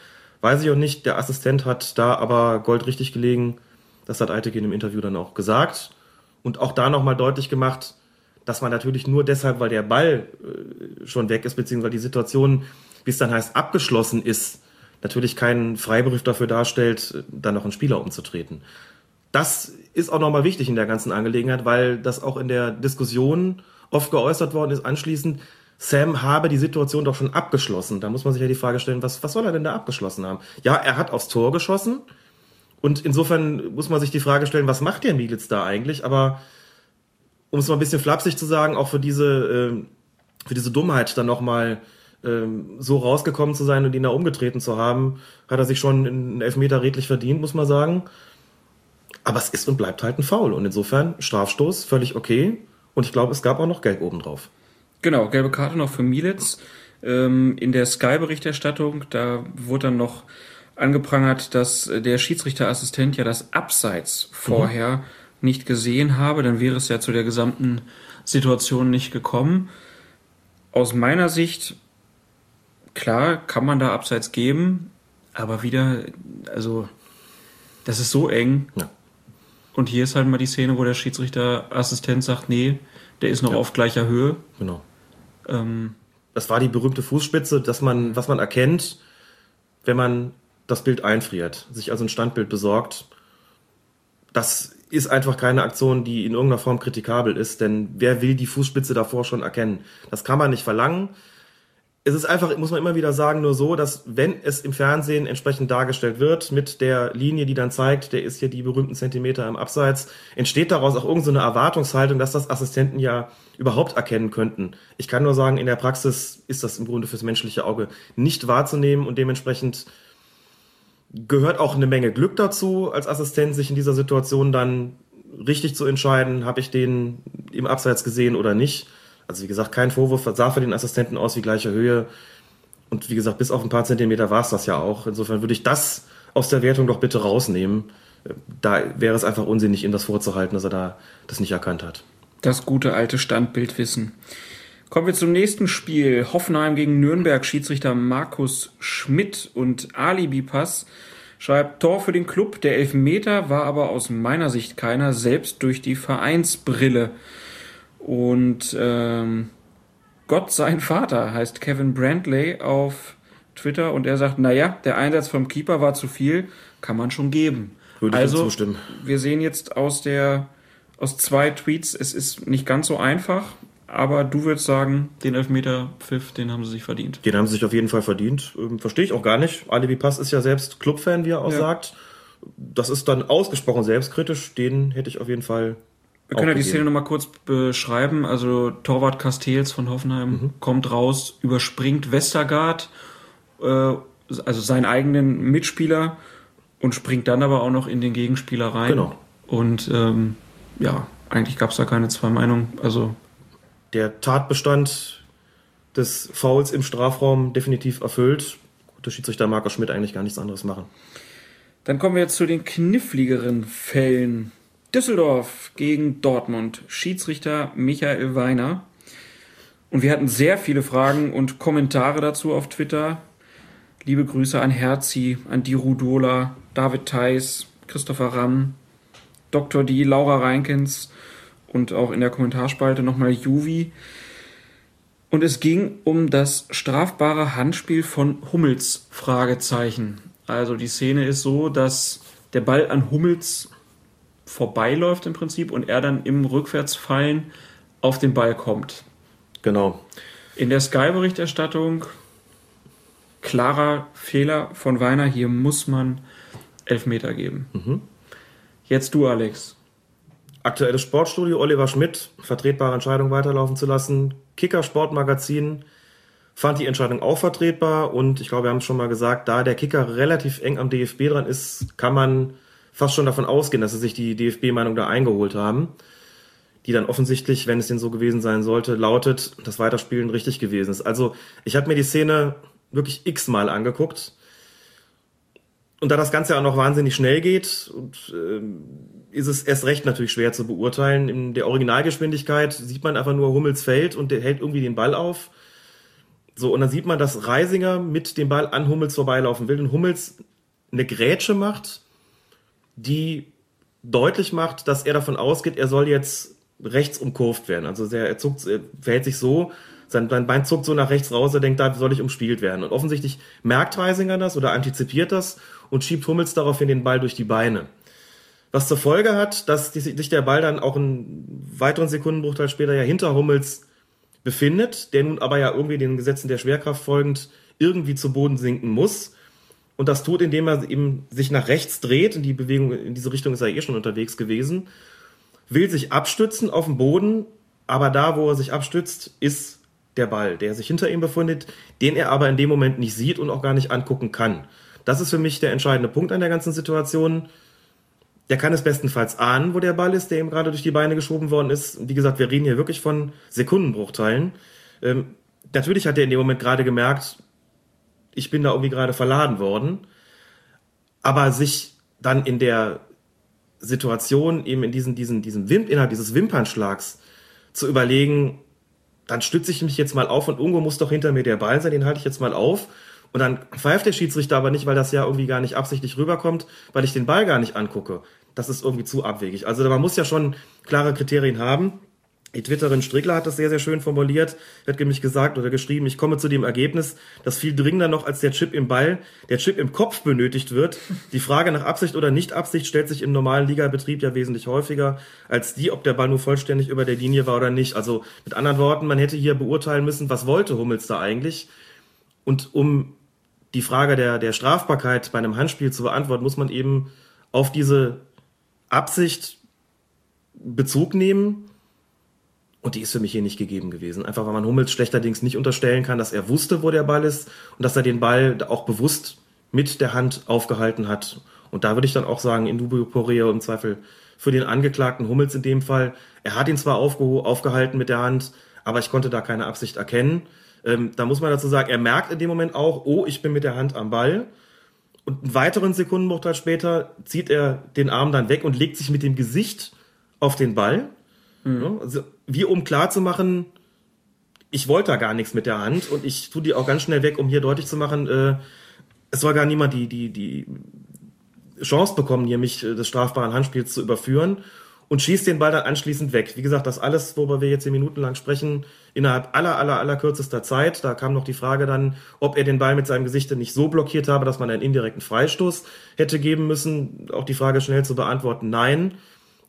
Weiß ich auch nicht. Der Assistent hat da aber goldrichtig gelegen. Das hat Eiteke in dem Interview dann auch gesagt. Und auch da nochmal deutlich gemacht, dass man natürlich nur deshalb, weil der Ball äh, schon weg ist, beziehungsweise die Situation, wie es dann heißt, abgeschlossen ist, natürlich keinen Freiberuf dafür darstellt, dann noch einen Spieler umzutreten. Das ist auch nochmal wichtig in der ganzen Angelegenheit, weil das auch in der Diskussion oft geäußert worden ist anschließend, Sam habe die Situation doch schon abgeschlossen. Da muss man sich ja die Frage stellen, was, was soll er denn da abgeschlossen haben? Ja, er hat aufs Tor geschossen. Und insofern muss man sich die Frage stellen, was macht der Mielitz da eigentlich? Aber um es mal ein bisschen flapsig zu sagen, auch für diese, äh, für diese Dummheit dann nochmal ähm, so rausgekommen zu sein und ihn da umgetreten zu haben, hat er sich schon einen Elfmeter redlich verdient, muss man sagen. Aber es ist und bleibt halt ein Foul. Und insofern Strafstoß, völlig okay. Und ich glaube, es gab auch noch Gelb obendrauf. Genau, gelbe Karte noch für Militz. Ähm, in der Sky-Berichterstattung, da wurde dann noch angeprangert, dass der Schiedsrichterassistent ja das Abseits vorher mhm. nicht gesehen habe. Dann wäre es ja zu der gesamten Situation nicht gekommen. Aus meiner Sicht, klar, kann man da Abseits geben, aber wieder, also, das ist so eng. Ja. Und hier ist halt mal die Szene, wo der Schiedsrichterassistent sagt, nee, der ist noch auf gleicher Höhe. Genau. Ähm, Das war die berühmte Fußspitze, dass man, was man erkennt, wenn man das Bild einfriert, sich also ein Standbild besorgt. Das ist einfach keine Aktion, die in irgendeiner Form kritikabel ist, denn wer will die Fußspitze davor schon erkennen? Das kann man nicht verlangen. Es ist einfach, muss man immer wieder sagen, nur so, dass wenn es im Fernsehen entsprechend dargestellt wird, mit der Linie, die dann zeigt, der ist hier die berühmten Zentimeter im Abseits, entsteht daraus auch irgendeine so Erwartungshaltung, dass das Assistenten ja überhaupt erkennen könnten. Ich kann nur sagen, in der Praxis ist das im Grunde fürs menschliche Auge nicht wahrzunehmen und dementsprechend gehört auch eine Menge Glück dazu, als Assistent sich in dieser Situation dann richtig zu entscheiden, habe ich den im Abseits gesehen oder nicht. Also wie gesagt, kein Vorwurf, sah für den Assistenten aus wie gleiche Höhe. Und wie gesagt, bis auf ein paar Zentimeter war es das ja auch. Insofern würde ich das aus der Wertung doch bitte rausnehmen. Da wäre es einfach unsinnig, ihm das vorzuhalten, dass er da das nicht erkannt hat. das gute alte Standbildwissen. Kommen wir zum nächsten Spiel. Hoffenheim gegen Nürnberg. Schiedsrichter Markus Schmidt und Alibi-Pass schreibt Tor für den Club. Der Elfmeter war aber aus meiner Sicht keiner, selbst durch die Vereinsbrille. Und ähm, Gott sein Vater heißt Kevin Brantley auf Twitter und er sagt, naja, der Einsatz vom Keeper war zu viel, kann man schon geben. Würde ich also, zustimmen. wir sehen jetzt aus der aus zwei Tweets, es ist nicht ganz so einfach, aber du würdest sagen, den Elfmeter-Pfiff, den haben sie sich verdient. Den haben sie sich auf jeden Fall verdient. Ähm, Verstehe ich auch gar nicht. Alibi Pass ist ja selbst Clubfan, wie er auch Ja. sagt. Das ist dann ausgesprochen selbstkritisch. Den hätte ich auf jeden Fall. Wir können ja die Szene nochmal kurz beschreiben. Also Torwart Castells von Hoffenheim kommt raus, überspringt Westergaard, äh, also seinen eigenen Mitspieler und springt dann aber auch noch in den Gegenspieler rein. Genau. Und ähm, ja, eigentlich gab es da keine zwei Meinungen. Also Der Tatbestand des Fouls im Strafraum definitiv erfüllt. Der Schiedsrichter Marco Schmidt eigentlich gar nichts anderes machen. Dann kommen wir jetzt zu den kniffligeren Fällen. Düsseldorf gegen Dortmund. Schiedsrichter Michael Weiner. Und wir hatten sehr viele Fragen und Kommentare dazu auf Twitter. Liebe Grüße an Herzi, an die Rudola, David Theis, Christopher Ramm, Dr. D, Laura Reinkens und auch in der Kommentarspalte nochmal Juvi. Und es ging um das strafbare Handspiel von Hummels, Fragezeichen. Also die Szene ist so, dass der Ball an Hummels vorbeiläuft im Prinzip und er dann im Rückwärtsfallen auf den Ball kommt. Genau. In der Sky-Berichterstattung klarer Fehler von Weiner. Hier muss man Elfmeter geben. Jetzt du, Alex. Aktuelles Sportstudio, Oliver Schmidt, vertretbare Entscheidung weiterlaufen zu lassen. Kicker Sportmagazin fand die Entscheidung auch vertretbar und ich glaube, wir haben es schon mal gesagt, da der Kicker relativ eng am DFB dran ist, kann man fast schon davon ausgehen, dass sie sich die DFB-Meinung da eingeholt haben, die dann offensichtlich, wenn es denn so gewesen sein sollte, lautet, dass Weiterspielen richtig gewesen ist. Also ich habe mir die Szene wirklich x-mal angeguckt und da das Ganze ja auch noch wahnsinnig schnell geht und ähm, ist es erst recht natürlich schwer zu beurteilen. In der Originalgeschwindigkeit sieht man einfach nur Hummels Feld und der hält irgendwie den Ball auf. So, und dann sieht man, dass Reisinger mit dem Ball an Hummels vorbeilaufen will und Hummels eine Grätsche macht, die deutlich macht, dass er davon ausgeht, er soll jetzt rechts umkurvt werden. Also er zuckt, er verhält sich so, sein, Bein zuckt so nach rechts raus, er denkt, da soll ich umspielt werden. Und offensichtlich merkt Reisinger das oder antizipiert das und schiebt Hummels daraufhin den Ball durch die Beine. Was zur Folge hat, dass sich der Ball dann auch einen weiteren Sekundenbruchteil später ja hinter Hummels befindet, der nun aber ja irgendwie den Gesetzen der Schwerkraft folgend irgendwie zu Boden sinken muss. Und das tut, indem er eben sich nach rechts dreht, in die Bewegung, in diese Richtung ist er eh schon unterwegs gewesen, will sich abstützen auf dem Boden, aber da, wo er sich abstützt, ist der Ball, der sich hinter ihm befindet, den er aber in dem Moment nicht sieht und auch gar nicht angucken kann. Das ist für mich der entscheidende Punkt an der ganzen Situation. Der kann es bestenfalls ahnen, wo der Ball ist, der ihm gerade durch die Beine geschoben worden ist. Wie gesagt, wir reden hier wirklich von Sekundenbruchteilen. Ähm, natürlich hat er in dem Moment gerade gemerkt, ich bin da irgendwie gerade verladen worden. Aber sich dann in der Situation, eben in diesen, diesen, diesen Wimp, innerhalb dieses Wimpernschlags zu überlegen, dann stütze ich mich jetzt mal auf und irgendwo muss doch hinter mir der Ball sein, den halte ich jetzt mal auf. Und dann pfeift der Schiedsrichter aber nicht, weil das ja irgendwie gar nicht absichtlich rüberkommt, weil ich den Ball gar nicht angucke. das ist irgendwie zu abwegig. Also man muss ja schon klare Kriterien haben. Die Twitterin Strickler hat das sehr, sehr schön formuliert. Er hat nämlich gesagt oder geschrieben, ich komme zu dem Ergebnis, dass viel dringender noch als der Chip im Ball, der Chip im Kopf benötigt wird. Die Frage nach Absicht oder Nicht-Absicht stellt sich im normalen Ligabetrieb ja wesentlich häufiger als die, ob der Ball nur vollständig über der Linie war oder nicht. Also mit anderen Worten, man hätte hier beurteilen müssen, was wollte Hummels da eigentlich. Und um die Frage der, der Strafbarkeit bei einem Handspiel zu beantworten, muss man eben auf diese Absicht Bezug nehmen und die ist für mich hier nicht gegeben gewesen. Einfach weil man Hummels schlechterdings nicht unterstellen kann, dass er wusste, wo der Ball ist und dass er den Ball auch bewusst mit der Hand aufgehalten hat. Und da würde ich dann auch sagen, in dubio pro reo im Zweifel für den Angeklagten Hummels in dem Fall. Er hat ihn zwar aufge aufgehalten mit der Hand, aber ich konnte da keine Absicht erkennen. Ähm, da muss man dazu sagen, er merkt in dem Moment auch, oh, ich bin mit der Hand am Ball. Und einen weiteren Sekundenbruchteil später zieht er den Arm dann weg und legt sich mit dem Gesicht auf den Ball. Mhm. Also, wie um klar zu machen, ich wollte da gar nichts mit der Hand und ich tue die auch ganz schnell weg, um hier deutlich zu machen, äh, es soll gar niemand die, die, die Chance bekommen, hier mich äh, des strafbaren Handspiels zu überführen und schießt den Ball dann anschließend weg. Wie gesagt, das alles, worüber wir jetzt zehn Minuten lang sprechen, innerhalb aller, aller, aller kürzester Zeit. Da kam noch die Frage dann, ob er den Ball mit seinem Gesicht nicht so blockiert habe, dass man einen indirekten Freistoß hätte geben müssen. Auch die Frage schnell zu beantworten, nein.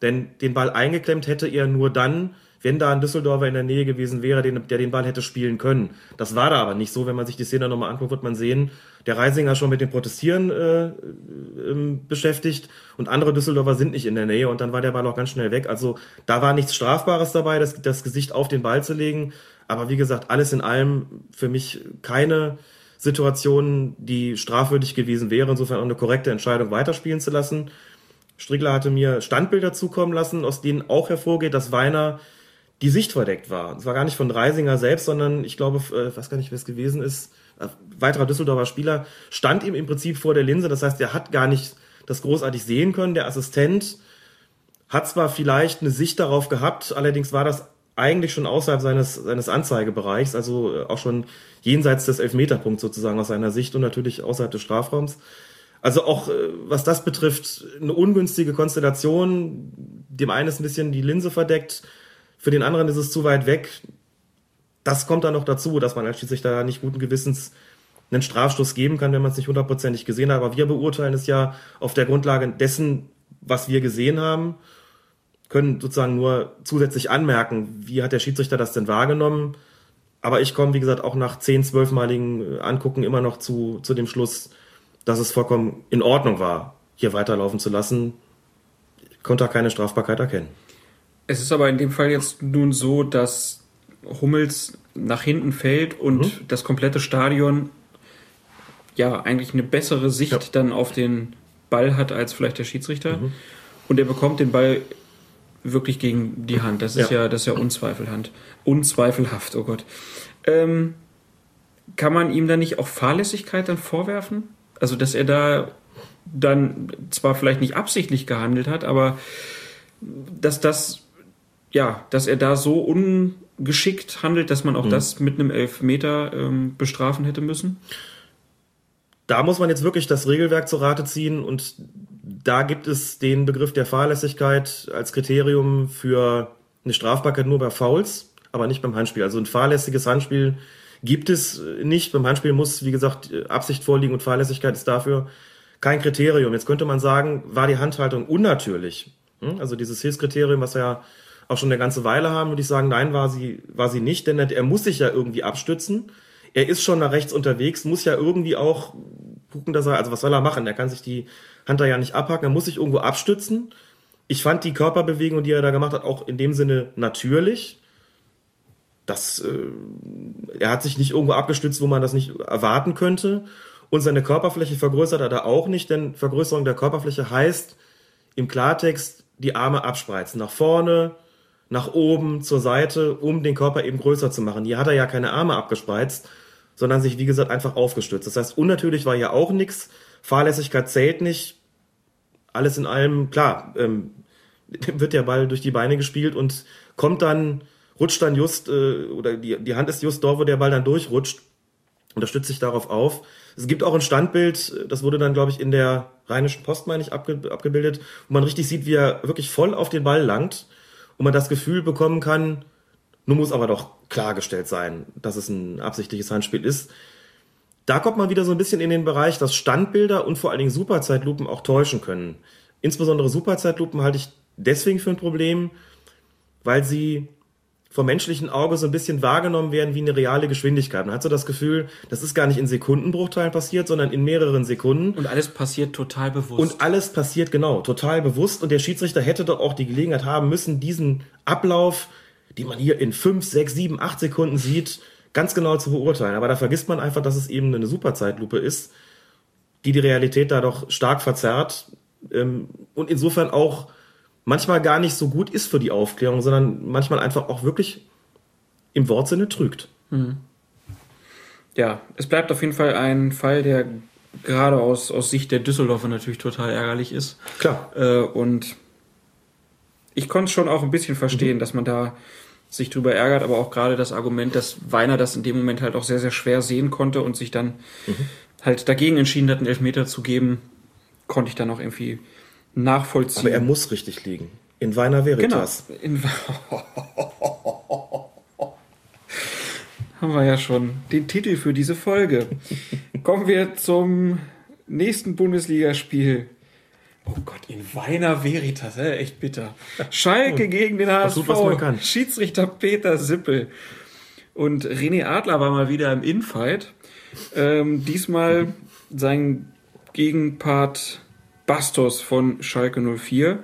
Denn den Ball eingeklemmt hätte er nur dann, wenn da ein Düsseldorfer in der Nähe gewesen wäre, den, der den Ball hätte spielen können. Das war da aber nicht so. Wenn man sich die Szene nochmal anguckt, wird man sehen, der Reisinger schon mit dem Protestieren äh, äh, beschäftigt und andere Düsseldorfer sind nicht in der Nähe und dann war der Ball auch ganz schnell weg. Also da war nichts Strafbares dabei, das, das Gesicht auf den Ball zu legen. Aber wie gesagt, alles in allem für mich keine Situation, die strafwürdig gewesen wäre, insofern auch eine korrekte Entscheidung weiterspielen zu lassen. Strickler hatte mir Standbilder zukommen lassen, aus denen auch hervorgeht, dass Weiner die Sicht verdeckt war. Es war gar nicht von Reisinger selbst, sondern ich glaube, äh, weiß gar nicht, wer es gewesen ist, ein weiterer Düsseldorfer Spieler stand ihm im Prinzip vor der Linse. Das heißt, er hat gar nicht das großartig sehen können. Der Assistent hat zwar vielleicht eine Sicht darauf gehabt, allerdings war das eigentlich schon außerhalb seines, seines Anzeigebereichs, also äh, auch schon jenseits des Elfmeterpunkts sozusagen aus seiner Sicht und natürlich außerhalb des Strafraums. Also auch äh, was das betrifft, eine ungünstige Konstellation. Dem einen ist ein bisschen die Linse verdeckt, für den anderen ist es zu weit weg. Das kommt dann noch dazu, dass man als Schiedsrichter nicht guten Gewissens einen Strafstoß geben kann, wenn man es nicht hundertprozentig gesehen hat. Aber wir beurteilen es ja auf der Grundlage dessen, was wir gesehen haben, können sozusagen nur zusätzlich anmerken, wie hat der Schiedsrichter das denn wahrgenommen. Aber ich komme, wie gesagt, auch nach zehn, zwölfmaligen Angucken immer noch zu, zu dem Schluss, dass es vollkommen in Ordnung war, hier weiterlaufen zu lassen. Ich konnte da keine Strafbarkeit erkennen. Es ist aber in dem Fall jetzt nun so, dass Hummels nach hinten fällt und mhm. das komplette Stadion ja eigentlich eine bessere Sicht ja. dann auf den Ball hat als vielleicht der Schiedsrichter. Mhm. Und er bekommt den Ball wirklich gegen die Hand. Das ist ja, ja das ist ja unzweifelhaft. Unzweifelhaft, oh Gott. Ähm, kann man ihm dann nicht auch Fahrlässigkeit dann vorwerfen? Also, dass er da dann zwar vielleicht nicht absichtlich gehandelt hat, aber dass das, ja, dass er da so ungeschickt handelt, dass man auch mhm. das mit einem Elfmeter ähm, bestrafen hätte müssen? Da muss man jetzt wirklich das Regelwerk zur Rate ziehen und da gibt es den Begriff der Fahrlässigkeit als Kriterium für eine Strafbarkeit nur bei Fouls, aber nicht beim Handspiel. Also ein fahrlässiges Handspiel gibt es nicht. Beim Handspiel muss, wie gesagt, Absicht vorliegen und Fahrlässigkeit ist dafür kein Kriterium. Jetzt könnte man sagen, war die Handhaltung unnatürlich? Hm? Also dieses Hilfskriterium, was ja auch schon eine ganze Weile haben, würde ich sagen, nein, war sie, war sie nicht, denn er muss sich ja irgendwie abstützen. Er ist schon nach rechts unterwegs, muss ja irgendwie auch gucken, dass er, also was soll er machen? Er kann sich die Hand da ja nicht abhaken, er muss sich irgendwo abstützen. Ich fand die Körperbewegung, die er da gemacht hat, auch in dem Sinne natürlich das, äh, er hat sich nicht irgendwo abgestützt, wo man das nicht erwarten könnte. Und seine Körperfläche vergrößert er auch nicht, denn Vergrößerung der Körperfläche heißt im Klartext die Arme abspreizen. Nach vorne, nach oben, zur Seite, um den Körper eben größer zu machen. Hier hat er ja keine Arme abgespreizt, sondern sich, wie gesagt, einfach aufgestützt. Das heißt, unnatürlich war ja auch nichts. Fahrlässigkeit zählt nicht. Alles in allem, klar, ähm, wird der Ball durch die Beine gespielt und kommt dann rutscht dann just, äh, oder die, die Hand ist just dort, wo der Ball dann durchrutscht. Und das stützt sich darauf auf. Es gibt auch ein Standbild, das wurde dann, glaube ich, in der Rheinischen Post, meine ich, abge abgebildet, wo man richtig sieht, wie er wirklich voll auf den Ball langt und man das Gefühl bekommen kann, nun muss aber doch klargestellt sein, dass es ein absichtliches Handspiel ist. Da kommt man wieder so ein bisschen in den Bereich, dass Standbilder und vor allen Dingen Superzeitlupen auch täuschen können. Insbesondere Superzeitlupen halte ich deswegen für ein Problem, weil sie vom menschlichen Auge so ein bisschen wahrgenommen werden wie eine reale Geschwindigkeit. Man hat so das Gefühl, das ist gar nicht in Sekundenbruchteilen passiert, sondern in mehreren Sekunden. Und alles passiert total bewusst. Und alles passiert genau, total bewusst. Und der Schiedsrichter hätte doch auch die Gelegenheit haben müssen, diesen Ablauf, den man hier in fünf, sechs, sieben, acht Sekunden sieht, ganz genau zu beurteilen. Aber da vergisst man einfach, dass es eben eine Superzeitlupe ist, die die Realität da doch stark verzerrt ähm, und insofern auch manchmal gar nicht so gut ist für die Aufklärung, sondern manchmal einfach auch wirklich im Wortsinne trügt. Ja, es bleibt auf jeden Fall ein Fall, der gerade aus, aus Sicht der Düsseldorfer natürlich total ärgerlich ist. Klar. Äh, und ich konnte es schon auch ein bisschen verstehen, dass man da sich drüber ärgert, aber auch gerade das Argument, dass Weiner das in dem Moment halt auch sehr, sehr schwer sehen konnte und sich dann halt dagegen entschieden hat, einen Elfmeter zu geben, konnte ich dann auch irgendwie nachvollziehen. Aber er muss richtig liegen. In Weiner Veritas. Genau. In Haben wir ja schon den Titel für diese Folge. Kommen wir zum nächsten Bundesligaspiel. Oh Gott, in Weiner Veritas, äh, echt bitter. Schalke gegen den HSV. kann. Schiedsrichter Peter Sippel. Und René Adler war mal wieder im Infight. Ähm, diesmal sein Gegenpart Bastos von Schalke 04.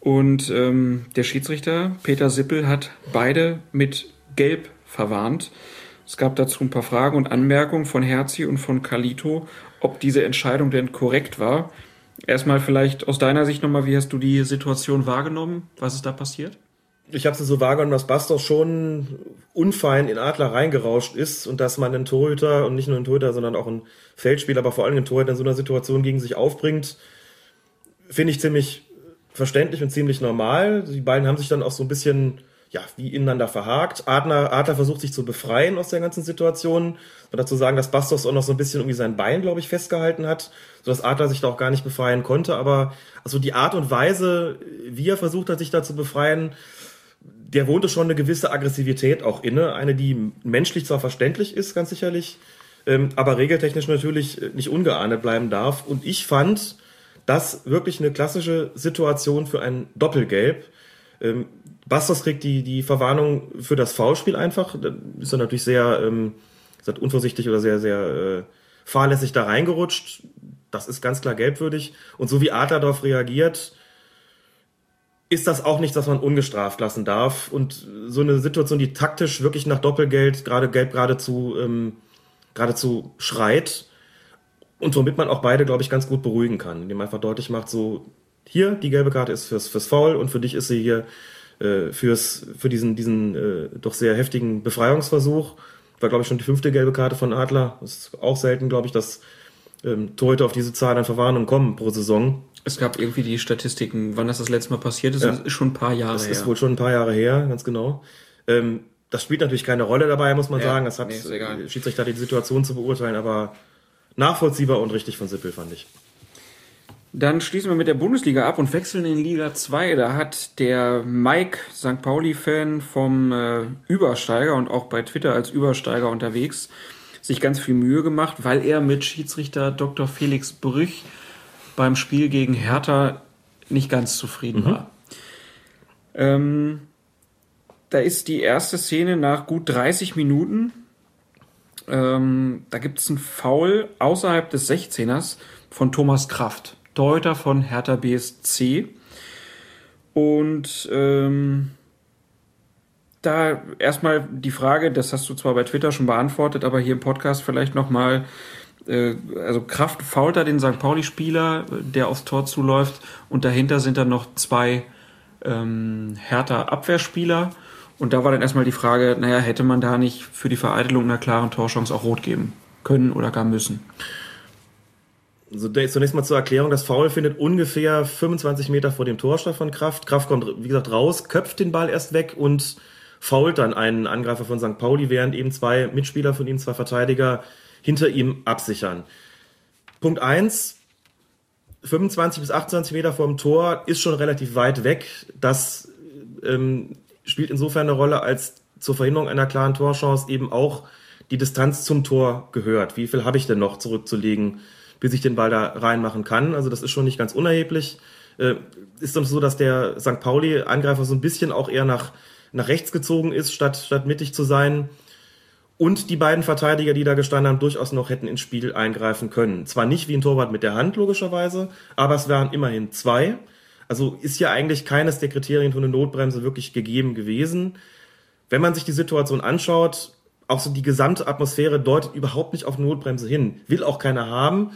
Und ähm, der Schiedsrichter Peter Sippel hat beide mit Gelb verwarnt. Es gab dazu ein paar Fragen und Anmerkungen von Herzi und von Kalito, ob diese Entscheidung denn korrekt war. Erstmal vielleicht aus deiner Sicht nochmal, wie hast du die Situation wahrgenommen? Was ist da passiert? Ich habe es so wahrgenommen, dass Bastos schon unfein in Adler reingerauscht ist und dass man einen Torhüter und nicht nur einen Torhüter, sondern auch einen Feldspieler, aber vor allem einen Torhüter in so einer Situation gegen sich aufbringt, finde ich ziemlich verständlich und ziemlich normal. Die beiden haben sich dann auch so ein bisschen ja, wie ineinander verhakt. Adler, Adler versucht sich zu befreien aus der ganzen Situation. Und dazu sagen, dass Bastos auch noch so ein bisschen irgendwie sein Bein, glaube ich, festgehalten hat, sodass Adler sich da auch gar nicht befreien konnte. Aber also die Art und Weise, wie er versucht hat, sich da zu befreien, der wohnte schon eine gewisse Aggressivität auch inne. Eine, die menschlich zwar verständlich ist, ganz sicherlich, ähm, aber regeltechnisch natürlich nicht ungeahndet bleiben darf. Und ich fand das wirklich eine klassische Situation für ein Doppelgelb. Ähm, Bastos kriegt die, die Verwarnung für das Foulspiel einfach. Da ist er natürlich sehr ähm, unvorsichtig oder sehr, sehr äh, fahrlässig da reingerutscht. Das ist ganz klar gelbwürdig. Und so wie Adler darauf reagiert, ist das auch nichts, was man ungestraft lassen darf. Und so eine Situation, die taktisch wirklich nach Doppelgeld, gerade gelb geradezu, ähm, geradezu schreit. Und womit man auch beide, glaube ich, ganz gut beruhigen kann. Indem man einfach deutlich macht, so, hier, die gelbe Karte ist fürs, fürs Foul und für dich ist sie hier äh, fürs, für diesen, diesen äh, doch sehr heftigen Befreiungsversuch. War, glaube ich, schon die fünfte gelbe Karte von Adler. Das ist auch selten, glaube ich, dass ähm, Torhüter auf diese Zahl an Verwarnungen kommen pro Saison. Es gab irgendwie die Statistiken, wann das das letzte Mal passiert ist. Ja. Das ist schon ein paar Jahre Das her. ist wohl schon ein paar Jahre her, ganz genau. Ähm, das spielt natürlich keine Rolle dabei, muss man Ja, sagen. Das hat nee, Schiedsrichter die Situation zu beurteilen, aber nachvollziehbar und richtig von Sippel, fand ich. Dann schließen wir mit der Bundesliga ab und wechseln in Liga 2. Da hat der Mike, St. Pauli-Fan vom äh, Übersteiger und auch bei Twitter als Übersteiger unterwegs, sich ganz viel Mühe gemacht, weil er mit Schiedsrichter Dr. Felix Brüch beim Spiel gegen Hertha nicht ganz zufrieden war. Ähm, da ist die erste Szene nach gut 30 Minuten. Ähm, da gibt es einen Foul außerhalb des 16ers von Thomas Kraft, Torhüter von Hertha BSC. Und ähm, da erstmal die Frage, das hast du zwar bei Twitter schon beantwortet, aber hier im Podcast vielleicht nochmal. Äh, also Kraft fault da den St. Pauli-Spieler, der aufs Tor zuläuft und dahinter sind dann noch zwei ähm, härter Abwehrspieler. Und da war dann erstmal die Frage, naja, hätte man da nicht für die Vereitelung einer klaren Torchance auch rot geben können oder gar müssen? So, der- zunächst mal zur Erklärung, das Foul findet ungefähr 25 Meter vor dem Tor statt von Kraft. Kraft kommt, wie gesagt, raus, köpft den Ball erst weg und fault dann einen Angreifer von St. Pauli, während eben zwei Mitspieler von ihm, zwei Verteidiger, hinter ihm absichern. Punkt eins: 25 bis 28 Meter vom Tor ist schon relativ weit weg. Das ähm, spielt insofern eine Rolle, als zur Verhinderung einer klaren Torchance eben auch die Distanz zum Tor gehört. Wie viel habe ich denn noch zurückzulegen, bis ich den Ball da reinmachen kann? Also das ist schon nicht ganz unerheblich. Äh, ist dann so, dass der St. Pauli-Angreifer so ein bisschen auch eher nach, nach rechts gezogen ist, statt, statt mittig zu sein. Und die beiden Verteidiger, die da gestanden haben, durchaus noch hätten ins Spiel eingreifen können. Zwar nicht wie ein Torwart mit der Hand, logischerweise, aber es waren immerhin zwei. Also ist ja eigentlich keines der Kriterien für eine Notbremse wirklich gegeben gewesen. Wenn man sich die Situation anschaut, auch so die gesamte Atmosphäre deutet überhaupt nicht auf Notbremse hin. Will auch keiner haben.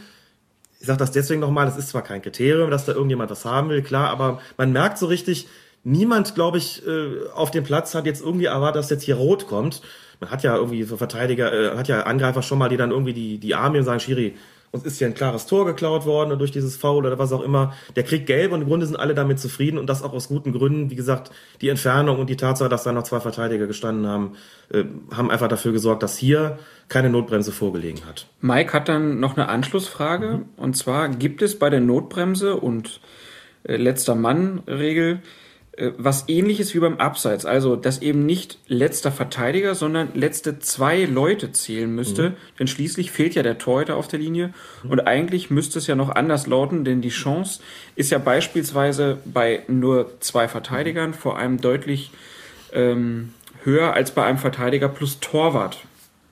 Ich sage das deswegen nochmal, es ist zwar kein Kriterium, dass da irgendjemand was haben will, klar, aber man merkt so richtig, niemand, glaube ich, äh, auf dem Platz hat jetzt irgendwie erwartet, dass jetzt hier rot kommt. Man hat ja irgendwie so Verteidiger, äh, hat ja Angreifer schon mal, die dann irgendwie die, die Arme und sagen, Schiri, uns ist hier ein klares Tor geklaut worden durch dieses Foul oder was auch immer. Der kriegt gelb und im Grunde sind alle damit zufrieden und das auch aus guten Gründen. Wie gesagt, die Entfernung und die Tatsache, dass da noch zwei Verteidiger gestanden haben, äh, haben einfach dafür gesorgt, dass hier keine Notbremse vorgelegen hat. Mike hat dann noch eine Anschlussfrage mhm. und zwar gibt es bei der Notbremse und äh, letzter Mann-Regel äh, was ähnliches wie beim Abseits. Also, dass eben nicht letzter Verteidiger, sondern letzte zwei Leute zählen müsste. Mhm. Denn schließlich fehlt ja der Torhüter auf der Linie. Mhm. Und eigentlich müsste es ja noch anders lauten, denn die Chance ist ja beispielsweise bei nur zwei Verteidigern vor allem deutlich ähm, höher als bei einem Verteidiger plus Torwart.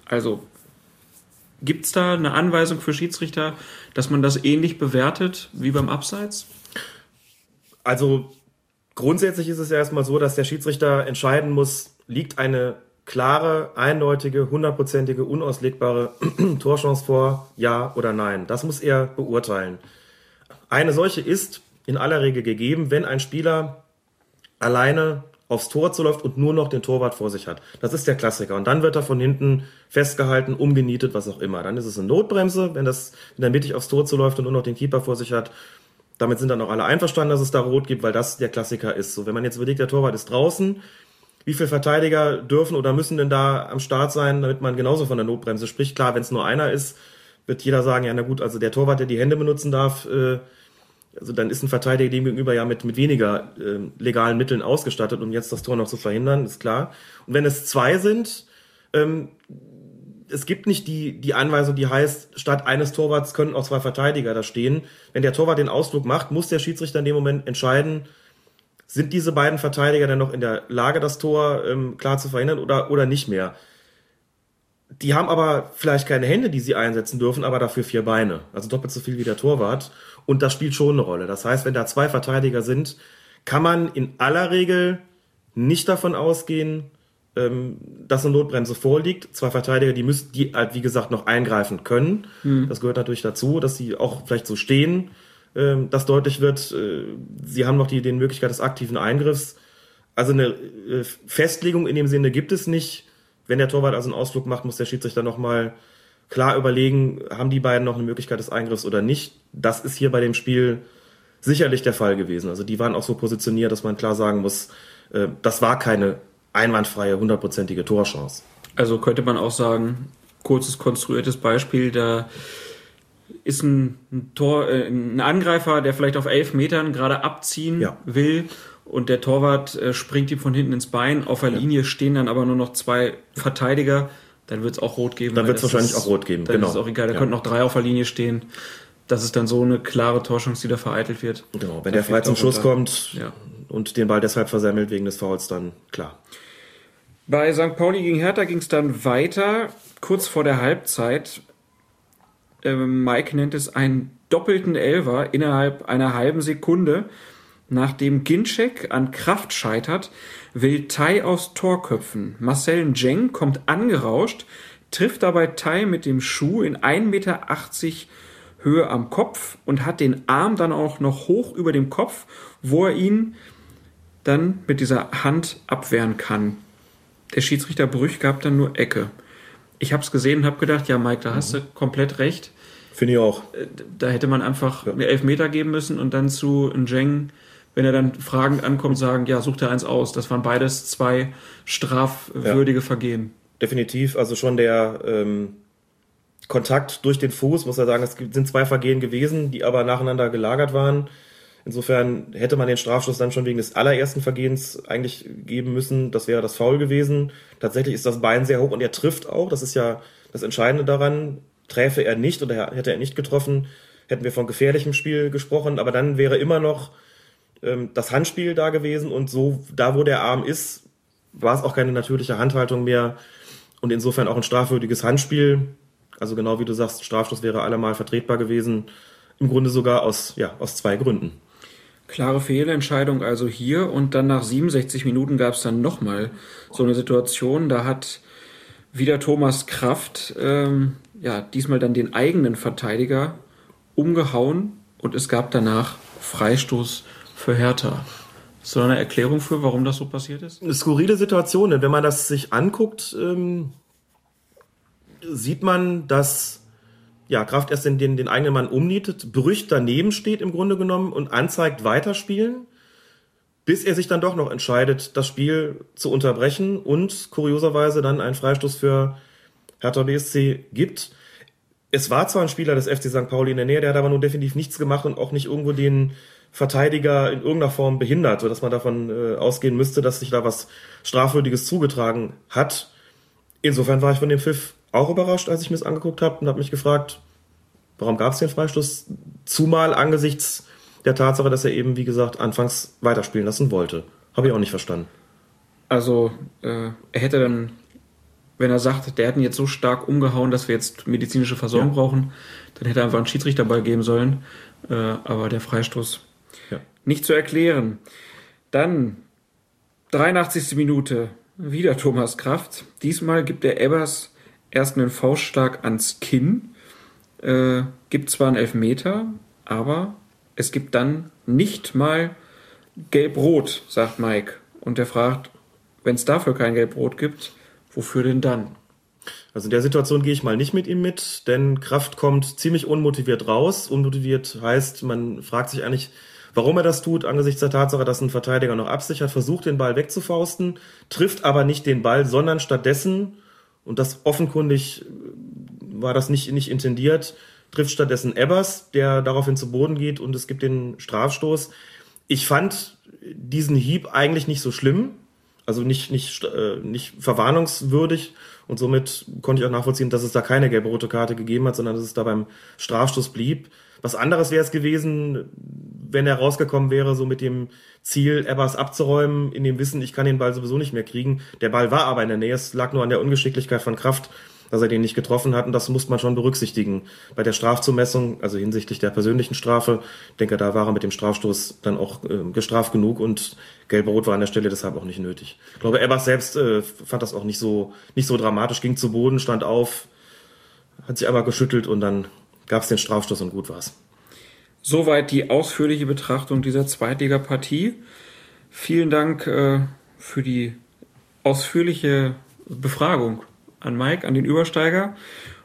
Also, gibt's da eine Anweisung für Schiedsrichter, dass man das ähnlich bewertet wie beim Abseits? Also Grundsätzlich ist es ja erstmal so, dass der Schiedsrichter entscheiden muss, liegt eine klare, eindeutige, hundertprozentige, unauslegbare Torchance vor, ja oder nein. Das muss er beurteilen. Eine solche ist in aller Regel gegeben, wenn ein Spieler alleine aufs Tor zuläuft und nur noch den Torwart vor sich hat. Das ist der Klassiker. Und dann wird er von hinten festgehalten, umgenietet, was auch immer. Dann ist es eine Notbremse, wenn das, wenn er mittig aufs Tor zuläuft und nur noch den Keeper vor sich hat. Damit sind dann auch alle einverstanden, dass es da rot gibt, weil das der Klassiker ist. So, wenn man jetzt überlegt, der Torwart ist draußen, wie viele Verteidiger dürfen oder müssen denn da am Start sein, damit man genauso von der Notbremse spricht? Klar, wenn es nur einer ist, wird jeder sagen, ja, na gut, also der Torwart, der die Hände benutzen darf, äh, also dann ist ein Verteidiger dem gegenüber ja mit, mit weniger äh, legalen Mitteln ausgestattet, um jetzt das Tor noch zu verhindern, ist klar. Und wenn es zwei sind, ähm, es gibt nicht die, die Anweisung, die heißt, statt eines Torwarts können auch zwei Verteidiger da stehen. Wenn der Torwart den Ausflug macht, muss der Schiedsrichter in dem Moment entscheiden, sind diese beiden Verteidiger denn noch in der Lage, das Tor ähm, klar zu verhindern oder, oder nicht mehr. Die haben aber vielleicht keine Hände, die sie einsetzen dürfen, aber dafür vier Beine. Also doppelt so viel wie der Torwart. Und das spielt schon eine Rolle. Das heißt, wenn da zwei Verteidiger sind, kann man in aller Regel nicht davon ausgehen, ähm, dass eine Notbremse vorliegt. Zwei Verteidiger, die müssen, die halt, wie gesagt, noch eingreifen können. Mhm. Das gehört natürlich dazu, dass sie auch vielleicht so stehen, ähm, dass deutlich wird, äh, sie haben noch die, die Möglichkeit des aktiven Eingriffs. Also eine äh, Festlegung in dem Sinne gibt es nicht. Wenn der Torwart also einen Ausflug macht, muss der Schiedsrichter nochmal klar überlegen, haben die beiden noch eine Möglichkeit des Eingriffs oder nicht. Das ist hier bei dem Spiel sicherlich der Fall gewesen. Also die waren auch so positioniert, dass man klar sagen muss, äh, das war keine einwandfreie, hundertprozentige Torchance. Also könnte man auch sagen, kurzes konstruiertes Beispiel, da ist ein, Tor, äh, ein Angreifer, der vielleicht auf elf Metern gerade abziehen ja. will und der Torwart äh, springt ihm von hinten ins Bein. Auf der ja. Linie stehen dann aber nur noch zwei Verteidiger. Dann wird es auch rot geben. Dann wird es wahrscheinlich ist, auch rot geben. Dann genau. ist es auch egal. Da ja. könnten noch drei auf der Linie stehen. Das ist dann so eine klare Torchance, die da vereitelt wird. Genau. Wenn der frei zum Schuss kommt ja. und den Ball deshalb versemmelt wegen des Fouls, dann klar. Bei St. Pauli gegen Hertha ging es dann weiter, kurz vor der Halbzeit. Ähm, Mike nennt es einen doppelten Elver innerhalb einer halben Sekunde. Nachdem Ginczek an Kraft scheitert, will Tai aus Tor köpfen. Marcel Njeng kommt angerauscht, trifft dabei Tai mit dem Schuh in 1,80 Meter Höhe am Kopf und hat den Arm dann auch noch hoch über dem Kopf, wo er ihn dann mit dieser Hand abwehren kann der Schiedsrichter Brüch gab dann nur Ecke. Ich habe es gesehen und habe gedacht, ja, Mike, da mhm. hast du komplett recht. Finde ich auch. Äh, da hätte man einfach ja. eine Elfmeter geben müssen und dann zu Njeng wenn er dann fragend ankommt, sagen, ja, sucht er eins aus. Das waren beides zwei strafwürdige ja. Vergehen. Definitiv, also schon der ähm, Kontakt durch den Fuß, muss er sagen, es sind zwei Vergehen gewesen, die aber nacheinander gelagert waren. Insofern hätte man den Strafstoß dann schon wegen des allerersten Vergehens eigentlich geben müssen. Das wäre das Foul gewesen. Tatsächlich ist das Bein sehr hoch und er trifft auch. Das ist ja das Entscheidende daran. Träfe er nicht oder hätte er nicht getroffen, hätten wir von gefährlichem Spiel gesprochen. Aber dann wäre immer noch ähm, das Handspiel da gewesen und so, da wo der Arm ist, war es auch keine natürliche Handhaltung mehr und insofern auch ein strafwürdiges Handspiel. Also genau wie du sagst, Strafstoß wäre allemal vertretbar gewesen. Im Grunde sogar aus, ja, aus zwei Gründen. Klare Fehlentscheidung also hier und dann nach 67 Minuten gab es dann nochmal so eine Situation, da hat wieder Thomas Kraft ähm, ja diesmal dann den eigenen Verteidiger umgehauen und es gab danach Freistoß für Hertha. Da eine Erklärung für, warum das so passiert ist? Eine skurrile Situation, denn wenn man das sich anguckt, ähm, sieht man, dass ja, Kraft erst den, den, den eigenen Mann umnietet, Brüch daneben steht im Grunde genommen und anzeigt weiterspielen, bis er sich dann doch noch entscheidet, das Spiel zu unterbrechen und kurioserweise dann einen Freistoß für Hertha BSC gibt. Es war zwar ein Spieler des FC St. Pauli in der Nähe, der hat aber nun definitiv nichts gemacht und auch nicht irgendwo den Verteidiger in irgendeiner Form behindert, sodass man davon äh, ausgehen müsste, dass sich da was Strafwürdiges zugetragen hat. Insofern war ich von dem Pfiff auch überrascht, als ich mir das angeguckt habe und habe mich gefragt, warum gab es den Freistoß? Zumal angesichts der Tatsache, dass er eben, wie gesagt, anfangs weiterspielen lassen wollte. Habe ich auch nicht verstanden. Also, äh, er hätte dann, wenn er sagt, der hätten jetzt so stark umgehauen, dass wir jetzt medizinische Versorgung ja. brauchen, dann hätte er einfach einen Schiedsrichter geben sollen. Äh, aber der Freistoß ja. Nicht zu erklären. Dann 83. Minute, wieder Thomas Kraft. Diesmal gibt der Ebbers erst einen Faustschlag ans Kinn, äh, gibt zwar einen Elfmeter, aber es gibt dann nicht mal Gelb-Rot, sagt Mike. Und er fragt, wenn es dafür kein Gelb-Rot gibt, wofür denn dann? Also in der Situation gehe ich mal nicht mit ihm mit, denn Kraft kommt ziemlich unmotiviert raus. Unmotiviert heißt, man fragt sich eigentlich, Warum er das tut, angesichts der Tatsache, dass ein Verteidiger noch absichert, versucht den Ball wegzufausten, trifft aber nicht den Ball, sondern stattdessen, und das offenkundig war das nicht, nicht intendiert, trifft stattdessen Ebbers, der daraufhin zu Boden geht und es gibt den Strafstoß. Ich fand diesen Hieb eigentlich nicht so schlimm, also nicht, nicht, äh, nicht verwarnungswürdig und somit konnte ich auch nachvollziehen, dass es da keine gelbe rote Karte gegeben hat, sondern dass es da beim Strafstoß blieb. Was anderes wäre es gewesen, wenn er rausgekommen wäre, so mit dem Ziel, Ebbers abzuräumen, in dem Wissen, ich kann den Ball sowieso nicht mehr kriegen. Der Ball war aber in der Nähe, es lag nur an der Ungeschicklichkeit von Kraft, dass er den nicht getroffen hat und das muss man schon berücksichtigen. Bei der Strafzumessung, also hinsichtlich der persönlichen Strafe, denke, da war er mit dem Strafstoß dann auch äh, gestraft genug und Gelb-Rot war an der Stelle deshalb auch nicht nötig. Ich glaube, Ebbers selbst äh, fand das auch nicht so, nicht so dramatisch, ging zu Boden, stand auf, hat sich einmal geschüttelt und dann gab es den Strafstoß und gut war's. Soweit die ausführliche Betrachtung dieser Zweitligapartie. Vielen Dank äh, für die ausführliche Befragung an Mike, an den Übersteiger.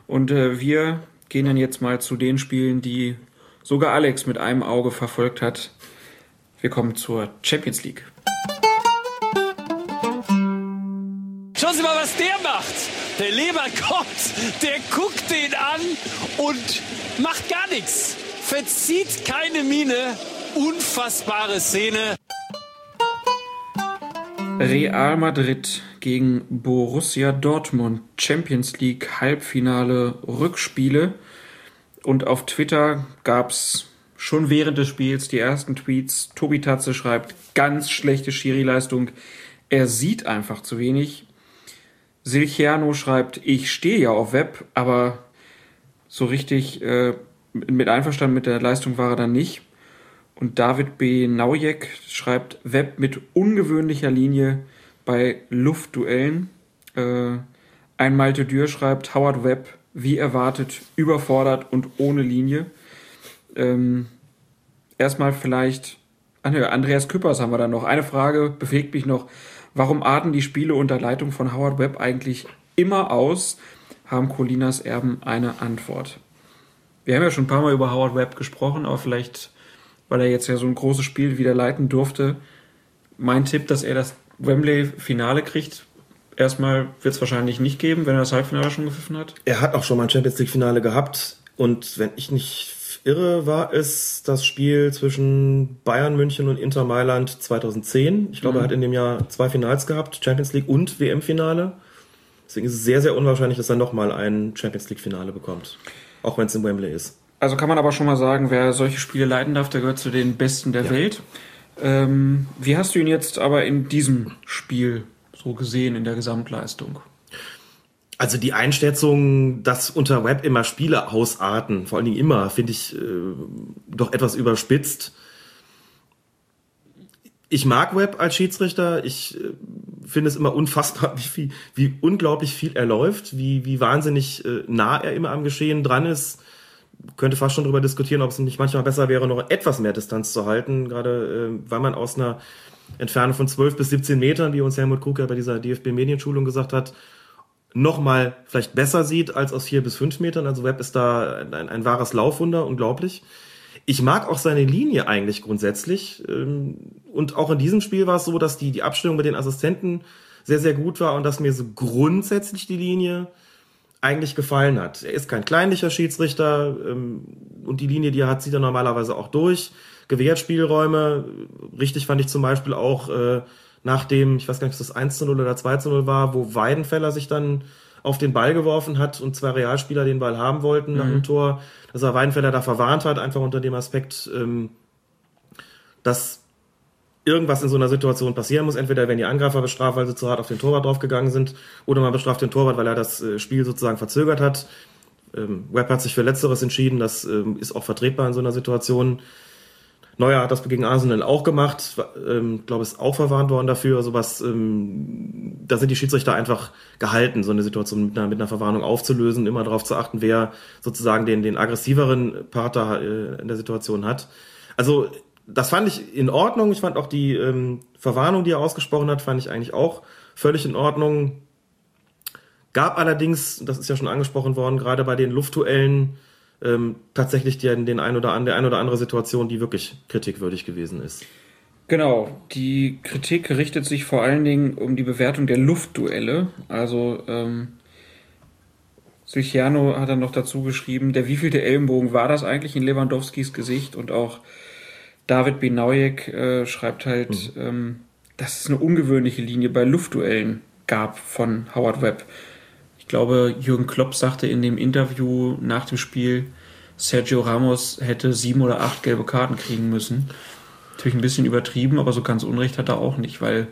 Und äh, wir gehen dann jetzt mal zu den Spielen, die sogar Alex mit einem Auge verfolgt hat. Wir kommen zur Champions League. Schauen Sie mal, was der macht. Der Leber kommt, der guckt den an und macht gar nichts verzieht keine Miene. Unfassbare Szene. Real Madrid gegen Borussia Dortmund Champions League Halbfinale Rückspiele. Und auf Twitter gab es schon während des Spiels die ersten Tweets. Tobi Tatze schreibt, ganz schlechte Schiri-Leistung. Er sieht einfach zu wenig. Silchiano schreibt, ich stehe ja auf Web, aber so richtig äh, mit einverstanden mit der Leistung war er dann nicht. Und David B. Naujek schreibt Web mit ungewöhnlicher Linie bei Luftduellen. Äh, ein Malte Dürr schreibt Howard Webb wie erwartet, überfordert und ohne Linie. Ähm, erstmal vielleicht, Andreas Küppers haben wir dann noch. Eine Frage bewegt mich noch. Warum arten die Spiele unter Leitung von Howard Webb eigentlich immer aus? Haben Colinas Erben eine Antwort. Wir haben ja schon ein paar Mal über Howard Webb gesprochen, aber vielleicht weil er jetzt ja so ein großes Spiel wieder leiten durfte. Mein Tipp, dass er das Wembley-Finale kriegt, erstmal wird es wahrscheinlich nicht geben, wenn er das Halbfinale schon gepfiffen hat. Er hat auch schon mal ein Champions League-Finale gehabt und wenn ich nicht irre, war es das Spiel zwischen Bayern München und Inter Mailand 2010. Ich glaube, Mhm. er hat in dem Jahr zwei Finals gehabt, Champions League und WM-Finale. Deswegen ist es sehr, sehr unwahrscheinlich, dass er nochmal ein Champions League-Finale bekommt. Auch wenn es in Wembley ist. Also kann man aber schon mal sagen, wer solche Spiele leiten darf, der gehört zu den Besten der Ja. Welt. Ähm, wie hast du ihn jetzt aber in diesem Spiel so gesehen, in der Gesamtleistung? Also die Einschätzung, dass unter Web immer Spiele ausarten, vor allen Dingen immer, finde ich äh, doch etwas überspitzt. Ich mag Web als Schiedsrichter. Ich äh, finde es immer unfassbar, wie, viel, wie unglaublich viel er läuft, wie, wie wahnsinnig äh, nah er immer am Geschehen dran ist. Könnte fast schon darüber diskutieren, ob es nicht manchmal besser wäre, noch etwas mehr Distanz zu halten, gerade äh, weil man aus einer Entfernung von 12 bis 17 Metern, wie uns Helmut Krug bei dieser DFB-Medienschulung gesagt hat, nochmal vielleicht besser sieht als aus vier bis fünf Metern. Also Webb ist da ein, ein wahres Laufwunder, unglaublich. Ich mag auch seine Linie eigentlich grundsätzlich. Ähm, Und auch in diesem Spiel war es so, dass die, die Abstimmung mit den Assistenten sehr, sehr gut war und dass mir so grundsätzlich die Linie eigentlich gefallen hat. Er ist kein kleinlicher Schiedsrichter ähm, und die Linie, die er hat, zieht er normalerweise auch durch. Gewährt Spielräume. Richtig fand ich zum Beispiel auch äh, nach dem, ich weiß gar nicht, ob das 1 zu 0 oder 2 zu 0 war, wo Weidenfeller sich dann auf den Ball geworfen hat und zwei Realspieler den Ball haben wollten nach dem Tor, dass er Weidenfeller da verwarnt hat, einfach unter dem Aspekt, ähm, dass irgendwas in so einer Situation passieren muss. Entweder werden die Angreifer bestraft, weil sie zu hart auf den Torwart draufgegangen sind, oder man bestraft den Torwart, weil er das äh, Spiel sozusagen verzögert hat. Ähm, Webb hat sich für Letzteres entschieden, das ähm, ist auch vertretbar in so einer Situation. Neuer hat das gegen Arsenal auch gemacht, ähm, glaube ist auch verwarnt worden dafür. Also was, ähm, da sind die Schiedsrichter einfach gehalten, so eine Situation mit einer, mit einer Verwarnung aufzulösen, immer darauf zu achten, wer sozusagen den, den aggressiveren Part da äh, in der Situation hat. Also das fand ich in Ordnung. Ich fand auch die ähm, Verwarnung, die er ausgesprochen hat, fand ich eigentlich auch völlig in Ordnung. Gab allerdings, das ist ja schon angesprochen worden, gerade bei den Luftduellen ähm, tatsächlich den, den ein oder an, der ein oder andere Situation, die wirklich kritikwürdig gewesen ist. Genau, die Kritik richtet sich vor allen Dingen um die Bewertung der Luftduelle. Also ähm, Silchiano hat dann noch dazu geschrieben, der wievielte Ellenbogen war das eigentlich in Lewandowskis Gesicht und auch David Benaujek äh, schreibt halt, ähm, dass es eine ungewöhnliche Linie bei Luftduellen gab von Howard Webb. Ich glaube, Jürgen Klopp sagte in dem Interview nach dem Spiel, Sergio Ramos hätte sieben oder acht gelbe Karten kriegen müssen. Natürlich ein bisschen übertrieben, aber so ganz Unrecht hat er auch nicht, weil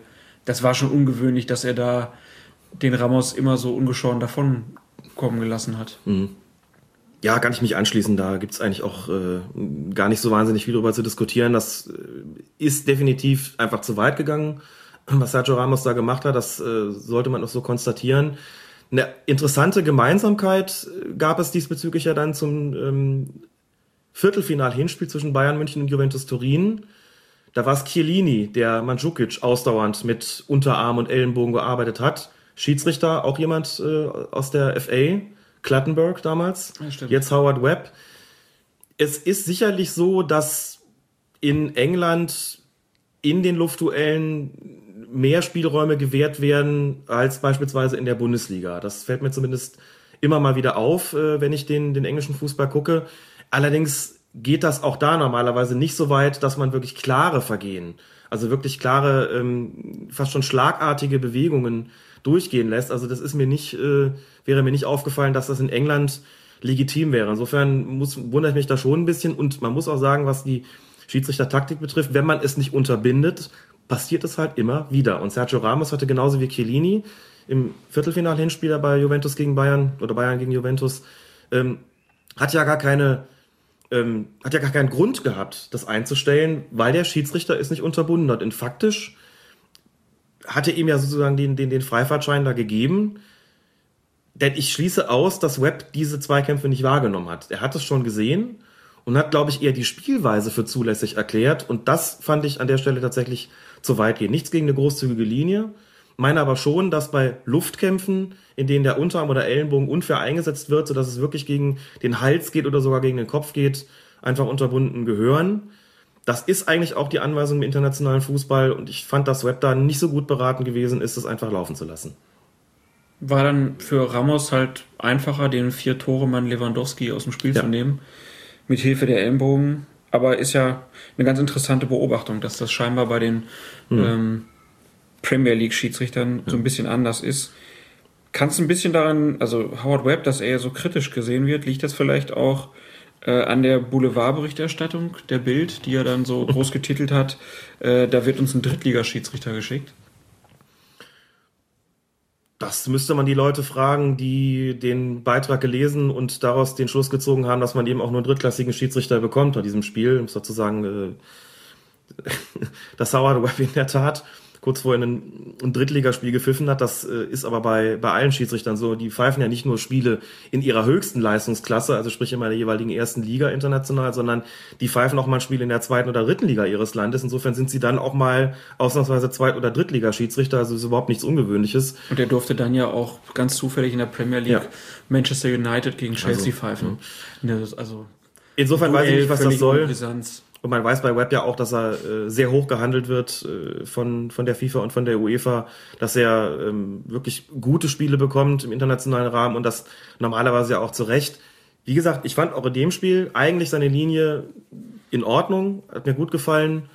das war schon ungewöhnlich, dass er da den Ramos immer so ungeschoren davon kommen gelassen hat. Ja, kann ich mich anschließen. Da gibt's eigentlich auch äh, gar nicht so wahnsinnig viel darüber zu diskutieren. Das äh, ist definitiv einfach zu weit gegangen, was Sergio Ramos da gemacht hat. Das äh, sollte man auch so konstatieren. Eine interessante Gemeinsamkeit äh, gab es diesbezüglich ja dann zum ähm, Viertelfinal-Hinspiel zwischen Bayern München und Juventus Turin. Da war es Chiellini, der Mandzukic ausdauernd mit Unterarm und Ellenbogen gearbeitet hat. Schiedsrichter, auch jemand äh, aus der FA, Clattenburg damals. Ja. Jetzt Howard Webb. Es ist sicherlich so, dass in England in den Luftduellen mehr Spielräume gewährt werden als beispielsweise in der Bundesliga. Das fällt mir zumindest immer mal wieder auf, äh, wenn ich den, den englischen Fußball gucke. Allerdings geht das auch da normalerweise nicht so weit, dass man wirklich klare Vergehen, also wirklich klare, ähm, fast schon schlagartige Bewegungen durchgehen lässt. Also das ist mir nicht, äh, wäre mir nicht aufgefallen, dass das in England legitim wäre. Insofern muss, wundere ich mich da schon ein bisschen und man muss auch sagen, was die Schiedsrichter-Taktik betrifft, wenn man es nicht unterbindet, passiert es halt immer wieder. Und Sergio Ramos hatte genauso wie Chiellini im Viertelfinal-Hinspieler bei Juventus gegen Bayern oder Bayern gegen Juventus, ähm, hat ja gar keine, ähm, hat ja gar keinen Grund gehabt, das einzustellen, weil der Schiedsrichter es nicht unterbunden hat. Und faktisch hatte ihm ja sozusagen den, den, den Freifahrtschein da gegeben. Denn ich schließe aus, dass Webb diese Zweikämpfe nicht wahrgenommen hat. Er hat es schon gesehen und hat, glaube ich, eher die Spielweise für zulässig erklärt. Und das fand ich an der Stelle tatsächlich zu weit gehen. Nichts gegen eine großzügige Linie. Meine aber schon, dass bei Luftkämpfen, in denen der Unterarm oder Ellenbogen unfair eingesetzt wird, sodass es wirklich gegen den Hals geht oder sogar gegen den Kopf geht, einfach unterbunden gehören. Das ist eigentlich auch die Anweisung im internationalen Fußball und ich fand, dass Web da nicht so gut beraten gewesen ist, es einfach laufen zu lassen. War dann für Ramos halt einfacher, den vier Tore Mann Lewandowski aus dem Spiel Ja. zu nehmen, mit Hilfe der Ellenbogen. Aber ist ja eine ganz interessante Beobachtung, dass das scheinbar bei den ähm, Premier League Schiedsrichtern so ein bisschen anders ist. Kannst ein bisschen daran, also Howard Webb, dass er so kritisch gesehen wird, liegt das vielleicht auch äh, an der Boulevardberichterstattung der Bild, die er dann so groß getitelt hat, äh, da wird uns ein Drittligaschiedsrichter geschickt. Das müsste man die Leute fragen, die den Beitrag gelesen und daraus den Schluss gezogen haben, dass man eben auch nur einen drittklassigen Schiedsrichter bekommt bei diesem Spiel. Sozusagen, äh, dass Howard Webb in der Tat kurz vorher ein, ein Drittligaspiel gepfiffen hat. Das äh, ist aber bei, bei allen Schiedsrichtern so. Die pfeifen ja nicht nur Spiele in ihrer höchsten Leistungsklasse, also sprich immer der jeweiligen ersten Liga international, sondern die pfeifen auch mal Spiele in der zweiten oder dritten Liga ihres Landes. Insofern sind sie dann auch mal ausnahmsweise Zweit- oder Drittligaschiedsrichter, also ist überhaupt nichts Ungewöhnliches. Und er durfte dann ja auch ganz zufällig in der Premier League Ja. Manchester United gegen Chelsea Also, pfeifen. Ne, das- also Insofern weiß ich nicht, was das soll. ohne Brisanz. Und man weiß bei Web ja auch, dass er äh, sehr hoch gehandelt wird äh, von, von der FIFA und von der UEFA, dass er ähm, wirklich gute Spiele bekommt im internationalen Rahmen und das normalerweise ja auch zu Recht. Wie gesagt, ich fand auch in dem Spiel eigentlich seine Linie in Ordnung, hat mir gut gefallen,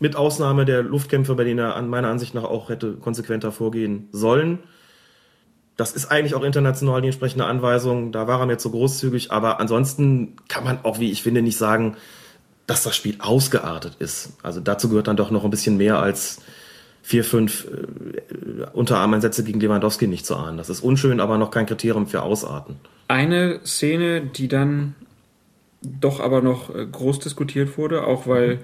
mit Ausnahme der Luftkämpfe, bei denen er an meiner Ansicht nach auch hätte konsequenter vorgehen sollen. Das ist eigentlich auch international die entsprechende Anweisung. Da war er mir zu großzügig. Aber ansonsten kann man auch, wie ich finde, nicht sagen, dass das Spiel ausgeartet ist. Also dazu gehört dann doch noch ein bisschen mehr als vier, fünf äh, Unterarmeinsätze gegen Lewandowski nicht zu ahnen. Das ist unschön, aber noch kein Kriterium für Ausarten. Eine Szene, die dann doch aber noch äh, groß diskutiert wurde, auch weil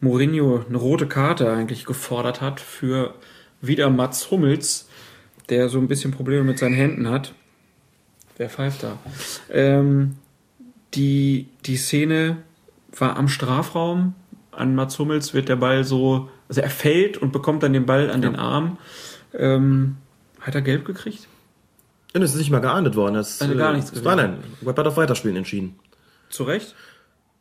Mourinho eine rote Karte eigentlich gefordert hat für wieder Mats Hummels, der so ein bisschen Probleme mit seinen Händen hat. Wer pfeift da? Ähm, die, die Szene war am Strafraum. An Mats Hummels wird der Ball so, also er fällt und bekommt dann den Ball an den Arm. Ähm, hat er gelb gekriegt? Und es ist nicht mal geahndet worden. Das, Also gar nichts äh, Nein, nein. Web hat auf Weiterspielen entschieden. Zu Recht?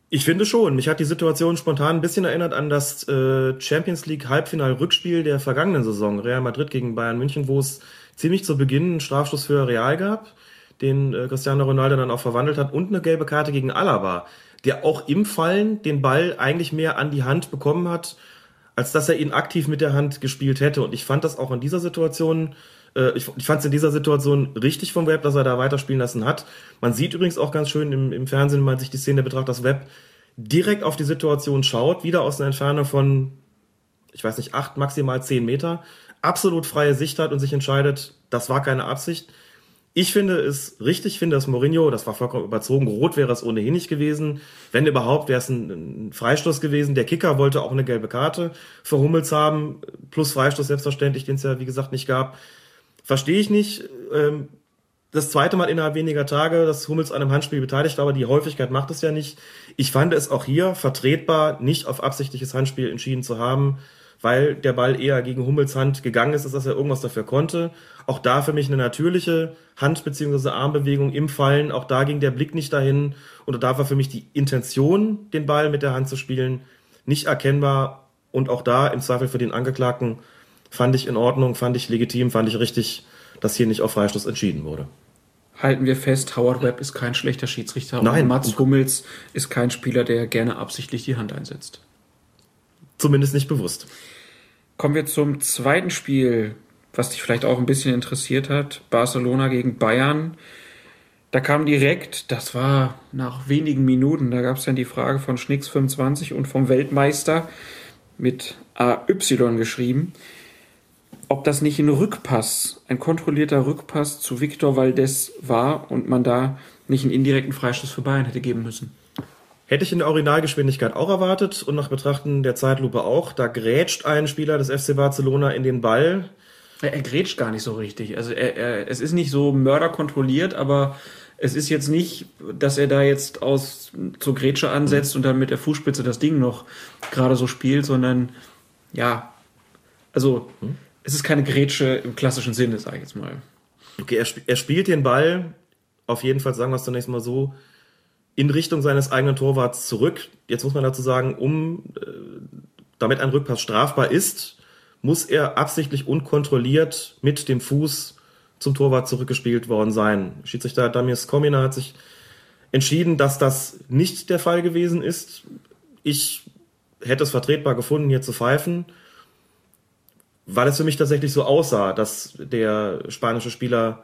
Ich finde schon. Mich hat die Situation spontan ein bisschen erinnert an das äh, Champions League Halbfinal-Rückspiel der vergangenen Saison, Real Madrid gegen Bayern München, wo es ziemlich zu Beginn einen Strafstoß für Real gab, den äh, Cristiano Ronaldo dann auch verwandelt hat, und eine gelbe Karte gegen Alaba, der auch im Fallen den Ball eigentlich mehr an die Hand bekommen hat, als dass er ihn aktiv mit der Hand gespielt hätte. Und ich fand das auch in dieser Situation, äh, ich, ich fand es in dieser Situation richtig vom Web, dass er da weiterspielen lassen hat. Man sieht übrigens auch ganz schön im, im Fernsehen, wenn man sich die Szene betrachtet, dass Web direkt auf die Situation schaut, wieder aus einer Entfernung von, ich weiß nicht, acht, maximal zehn Meter, absolut freie Sicht hat und sich entscheidet, das war keine Absicht. Ich finde es richtig, finde dass Mourinho, das war vollkommen überzogen, rot wäre es ohnehin nicht gewesen. Wenn überhaupt, wäre es ein, ein Freistoß gewesen. Der Kicker wollte auch eine gelbe Karte für Hummels haben, plus Freistoß selbstverständlich, den es ja, wie gesagt, nicht gab. Verstehe ich nicht. Ähm, das zweite Mal innerhalb weniger Tage, dass Hummels an einem Handspiel beteiligt war, aber die Häufigkeit macht es ja nicht. Ich fand es auch hier vertretbar, nicht auf absichtliches Handspiel entschieden zu haben, weil der Ball eher gegen Hummels Hand gegangen ist, als dass er irgendwas dafür konnte. Auch da für mich eine natürliche Hand- bzw. Armbewegung im Fallen. Auch da ging der Blick nicht dahin. Und da war für mich die Intention, den Ball mit der Hand zu spielen, nicht erkennbar. Und auch da im Zweifel für den Angeklagten fand ich in Ordnung, fand ich legitim, fand ich richtig, dass hier nicht auf Freistoß entschieden wurde. halten wir fest, Howard Webb ist kein schlechter Schiedsrichter Nein. und Mats Hummels ist kein Spieler, der gerne absichtlich die Hand einsetzt. Zumindest nicht bewusst. Kommen wir zum zweiten Spiel, was dich vielleicht auch ein bisschen interessiert hat. Barcelona gegen Bayern. Da kam direkt, das war nach wenigen Minuten, da gab es dann die Frage von Schnicks 25 und vom Weltmeister mit AY geschrieben, ob das nicht ein Rückpass, ein kontrollierter Rückpass zu Victor Valdez war und man da nicht einen indirekten Freistoß für Bayern hätte geben müssen. Hätte ich in der Originalgeschwindigkeit auch erwartet und nach Betrachten der Zeitlupe auch. Da grätscht ein Spieler des FC Barcelona in den Ball. Er, er grätscht gar nicht so richtig. Also er, er, es ist nicht so mörderkontrolliert, aber es ist jetzt nicht, dass er da jetzt aus zur Grätsche ansetzt und dann mit der Fußspitze das Ding noch gerade so spielt, sondern ja, also es ist keine Grätsche im klassischen Sinne, sage ich jetzt mal. Okay, er, sp er spielt den Ball, auf jeden Fall sagen wir es zunächst mal so, in Richtung seines eigenen Torwarts zurück. Jetzt muss man dazu sagen, um äh, damit ein Rückpass strafbar ist, muss er absichtlich unkontrolliert mit dem Fuß zum Torwart zurückgespielt worden sein. Schiedsrichter Damirs Komina hat sich entschieden, dass das nicht der Fall gewesen ist. Ich hätte es vertretbar gefunden, hier zu pfeifen, weil es für mich tatsächlich so aussah, dass der spanische Spieler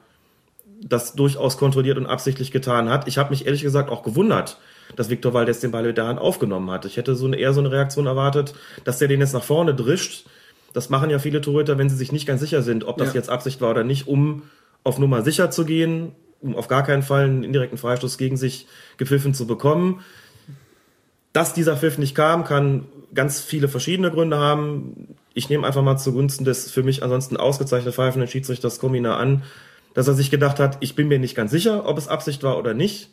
das durchaus kontrolliert und absichtlich getan hat. Ich habe mich ehrlich gesagt auch gewundert, dass Victor Valdez den Ball mit der Hand aufgenommen hat. Ich hätte so eine, eher so eine Reaktion erwartet, dass der den jetzt nach vorne drischt. Das machen ja viele Torhüter, wenn sie sich nicht ganz sicher sind, ob das Ja. jetzt Absicht war oder nicht, um auf Nummer sicher zu gehen, um auf gar keinen Fall einen indirekten Freistoß gegen sich gepfiffen zu bekommen. Dass dieser Pfiff nicht kam, kann ganz viele verschiedene Gründe haben. Ich nehme einfach mal zugunsten des für mich ansonsten ausgezeichneten pfeifenden Schiedsrichters Komina an, dass er sich gedacht hat, ich bin mir nicht ganz sicher, ob es Absicht war oder nicht,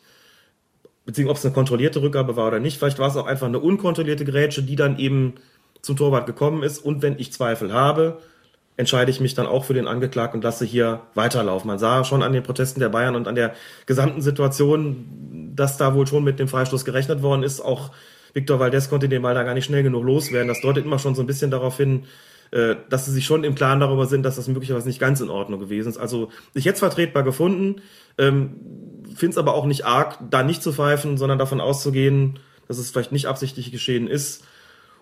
beziehungsweise ob es eine kontrollierte Rückgabe war oder nicht. Vielleicht war es auch einfach eine unkontrollierte Grätsche, die dann eben zum Torwart gekommen ist. Und wenn ich Zweifel habe, entscheide ich mich dann auch für den Angeklagten und lasse hier weiterlaufen. Man sah schon an den Protesten der Bayern und an der gesamten Situation, dass da wohl schon mit dem Freistoß gerechnet worden ist. Auch Victor Valdez konnte den Ball da gar nicht schnell genug loswerden. Das deutet immer schon so ein bisschen darauf hin, äh, dass sie sich schon im Klaren darüber sind, dass das möglicherweise nicht ganz in Ordnung gewesen ist. Also ich hätte es vertretbar gefunden, ähm, finde es aber auch nicht arg, da nicht zu pfeifen, sondern davon auszugehen, dass es vielleicht nicht absichtlich geschehen ist.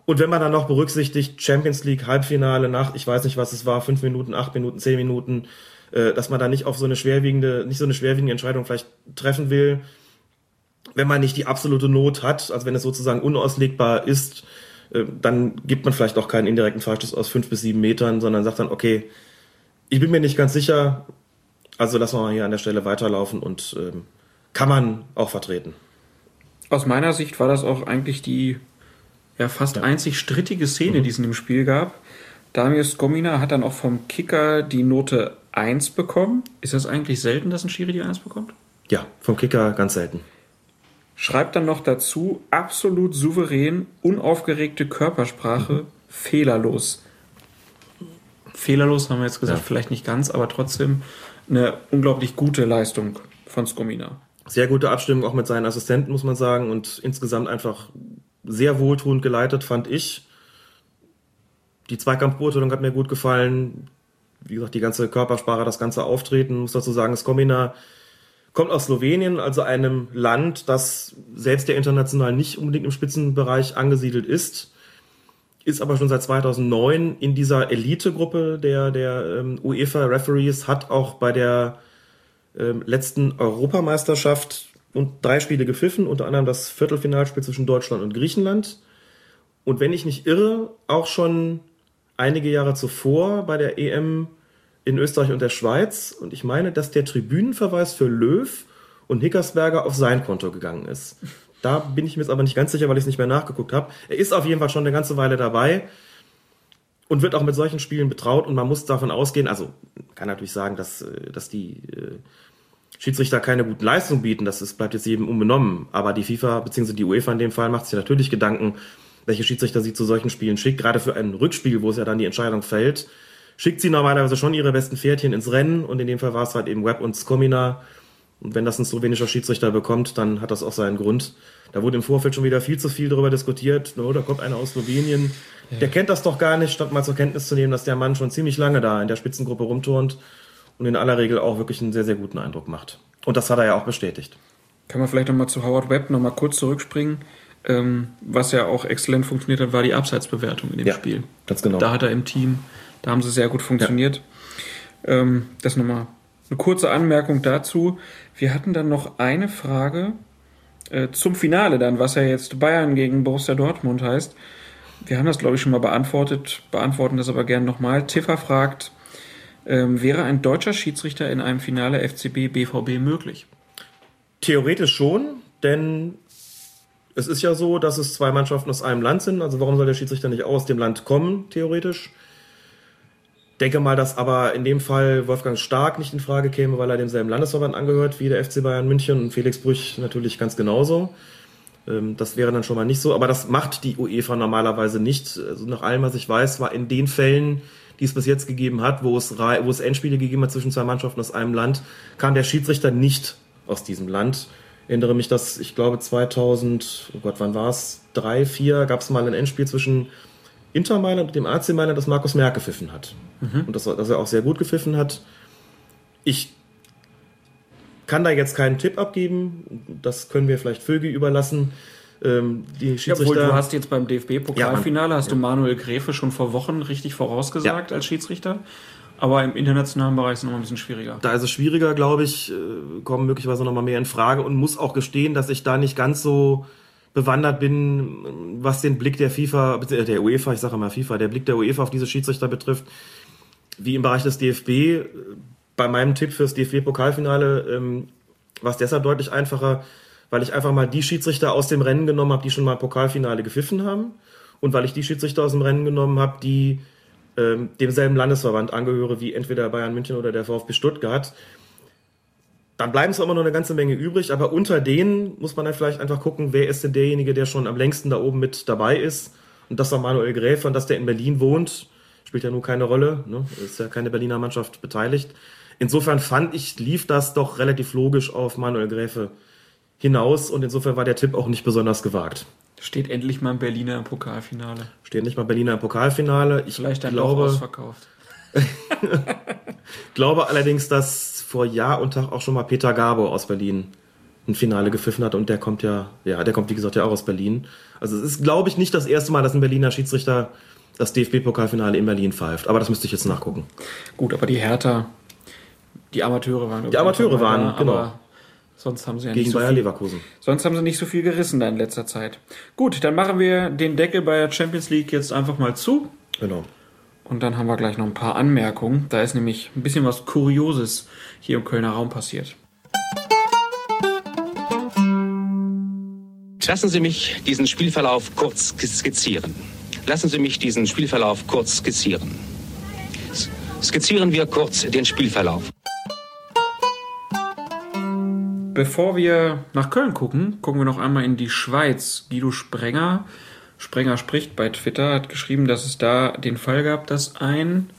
Und wenn man dann noch berücksichtigt, Champions League Halbfinale nach, ich weiß nicht, was es war, fünf Minuten, acht Minuten, zehn Minuten, äh, dass man da nicht auf so eine schwerwiegende, nicht so eine schwerwiegende Entscheidung vielleicht treffen will, wenn man nicht die absolute Not hat, also wenn es sozusagen unauslegbar ist, dann gibt man vielleicht auch keinen indirekten Freistoß aus fünf bis sieben Metern, sondern sagt dann, okay, ich bin mir nicht ganz sicher, also lassen wir mal hier an der Stelle weiterlaufen und ähm, kann man auch vertreten. Aus meiner Sicht war das auch eigentlich die ja, fast einzig strittige Szene, die es in dem Spiel gab. Damir Skomina hat dann auch vom Kicker die Note 1 bekommen. Ist das eigentlich selten, dass ein Schiri die 1 bekommt? Ja, vom Kicker ganz selten. Schreibt dann noch dazu, absolut souverän, unaufgeregte Körpersprache, fehlerlos. Fehlerlos haben wir jetzt gesagt, Ja. vielleicht nicht ganz, aber trotzdem eine unglaublich gute Leistung von Skomina. Sehr gute Abstimmung auch mit seinen Assistenten, muss man sagen, und insgesamt einfach sehr wohltuend geleitet, fand ich. Die Zweikampfbeurteilung hat mir gut gefallen. Wie gesagt, die ganze Körpersprache, das ganze Auftreten, muss dazu sagen, Skomina kommt aus Slowenien, also einem Land, das selbst der international nicht unbedingt im Spitzenbereich angesiedelt ist, ist aber schon seit 2009 in dieser Elitegruppe der, der ähm, UEFA-Referees, hat auch bei der ähm, letzten Europameisterschaft und drei Spiele gepfiffen, unter anderem das Viertelfinalspiel zwischen Deutschland und Griechenland. Und wenn ich nicht irre, auch schon einige Jahre zuvor bei der EM in Österreich und der Schweiz. Und ich meine, dass der Tribünenverweis für Löw und Hickersberger auf sein Konto gegangen ist. Da bin ich mir jetzt aber nicht ganz sicher, weil ich es nicht mehr nachgeguckt habe. Er ist auf jeden Fall schon eine ganze Weile dabei und wird auch mit solchen Spielen betraut. Und man muss davon ausgehen, also kann natürlich sagen, dass, äh, dass die äh, Schiedsrichter keine guten Leistungen bieten, das ist, bleibt jetzt jedem unbenommen. Aber die FIFA bzw. die UEFA in dem Fall macht sich natürlich Gedanken, welche Schiedsrichter sie zu solchen Spielen schickt. Gerade für ein Rückspiel, wo es ja dann die Entscheidung fällt, schickt sie normalerweise schon ihre besten Pferdchen ins Rennen. Und in dem Fall war es halt eben Webb und Skomina. Und wenn das ein slowenischer Schiedsrichter bekommt, dann hat das auch seinen Grund. Da wurde im Vorfeld schon wieder viel zu viel darüber diskutiert. No, da kommt einer aus Slowenien. Der kennt das doch gar nicht, statt mal zur Kenntnis zu nehmen, dass der Mann schon ziemlich lange da in der Spitzengruppe rumturnt und in aller Regel auch wirklich einen sehr, sehr guten Eindruck macht. Und das hat er ja auch bestätigt. Kann man vielleicht nochmal zu Howard Webb nochmal kurz zurückspringen. Ähm, was ja auch exzellent funktioniert hat, war die Abseitsbewertung in dem Ja, Spiel. ganz genau. Da hat er im Team, da haben sie sehr gut funktioniert. Ähm, das nochmal eine kurze Anmerkung dazu. Wir hatten dann noch eine Frage äh, zum Finale dann, was ja jetzt Bayern gegen Borussia Dortmund heißt. Wir haben das, glaube ich, schon mal beantwortet, beantworten das aber gerne nochmal. Tiffer fragt, ähm, wäre ein deutscher Schiedsrichter in einem Finale FCB BVB möglich? Theoretisch schon, denn es ist ja so, dass es zwei Mannschaften aus einem Land sind. Also warum soll der Schiedsrichter nicht aus dem Land kommen, theoretisch? Denke mal, dass aber in dem Fall Wolfgang Stark nicht in Frage käme, weil er demselben Landesverband angehört wie der FC Bayern München und Felix Brüch natürlich ganz genauso. Ähm, Das wäre dann schon mal nicht so, aber das macht die UEFA normalerweise nicht. Also nach allem, was ich weiß, war in den Fällen, die es bis jetzt gegeben hat, wo es, wo es Endspiele gegeben hat zwischen zwei Mannschaften aus einem Land, kam der Schiedsrichter nicht aus diesem Land. erinnere mich, dass ich glaube 2000, oh Gott, wann war es? Drei, vier, gab es mal ein Endspiel zwischen Inter Mailand und dem AC Mailand, das Markus Merck gepfiffen hat. Und das, dass er auch sehr gut gepfiffen hat. Ich kann da jetzt keinen Tipp abgeben. Das können wir vielleicht Vögel überlassen. Ähm, die Ja, obwohl Schiedsrichter. du hast jetzt beim DFB-Pokalfinale, Ja, hast du Manuel Gräfe schon vor Wochen richtig vorausgesagt als Schiedsrichter. Aber im internationalen Bereich ist es noch mal ein bisschen schwieriger. da ist es schwieriger, glaube ich, äh, kommen möglicherweise noch mal mehr in Frage und muss auch gestehen, dass ich da nicht ganz so bewandert bin, was den Blick der FIFA, der UEFA, ich sage immer FIFA, der Blick der UEFA auf diese Schiedsrichter betrifft, wie im Bereich des DFB. Bei meinem Tipp fürs DFB-Pokalfinale ähm, war es deshalb deutlich einfacher, weil ich einfach mal die Schiedsrichter aus dem Rennen genommen habe, die schon mal Pokalfinale gepfiffen haben und weil ich die Schiedsrichter aus dem Rennen genommen habe, die ähm, demselben Landesverband angehöre wie entweder Bayern München oder der VfB Stuttgart. Dann bleiben zwar immer noch eine ganze Menge übrig, aber unter denen muss man dann vielleicht einfach gucken, wer ist denn derjenige, der schon am längsten da oben mit dabei ist. Und das war Manuel Gräfe und dass der in Berlin wohnt, spielt ja nun keine Rolle. Ne? Ist ja keine Berliner Mannschaft beteiligt. Insofern fand ich, lief das doch relativ logisch auf Manuel Gräfe hinaus und insofern war der Tipp auch nicht besonders gewagt. Steht endlich mal ein Berliner im Pokalfinale. Steht nicht mal Berliner im Pokalfinale. Ich Vielleicht dann glaube, ausverkauft. glaube allerdings, dass vor Jahr und Tag auch schon mal Peter Gabo aus Berlin ein Finale gepfiffen hat und der kommt ja, ja, der kommt wie gesagt ja auch aus Berlin. Also es ist, glaube ich, nicht das erste Mal, dass ein Berliner Schiedsrichter das DFB-Pokalfinale in Berlin pfeift. Aber das müsste ich jetzt nachgucken. Gut, aber die Hertha, die Amateure waren. Die Amateure waren, genau. Aber sonst haben sie ja Gegen nicht so Bayer viel, Leverkusen. Sonst haben sie nicht so viel gerissen da in letzter Zeit. Gut, dann machen wir den Deckel bei der Champions League jetzt einfach mal zu. Genau. Und dann haben wir gleich noch ein paar Anmerkungen. Da ist nämlich ein bisschen was Kurioses hier im Kölner Raum passiert. Lassen Sie mich diesen Spielverlauf kurz skizzieren. Lassen Sie mich diesen Spielverlauf kurz skizzieren. Skizzieren wir kurz den Spielverlauf. Bevor wir nach Köln gucken, gucken wir noch einmal in die Schweiz. Guido Sprenger, Sprenger spricht bei Twitter, hat geschrieben, dass es da den Fall gab, dass ein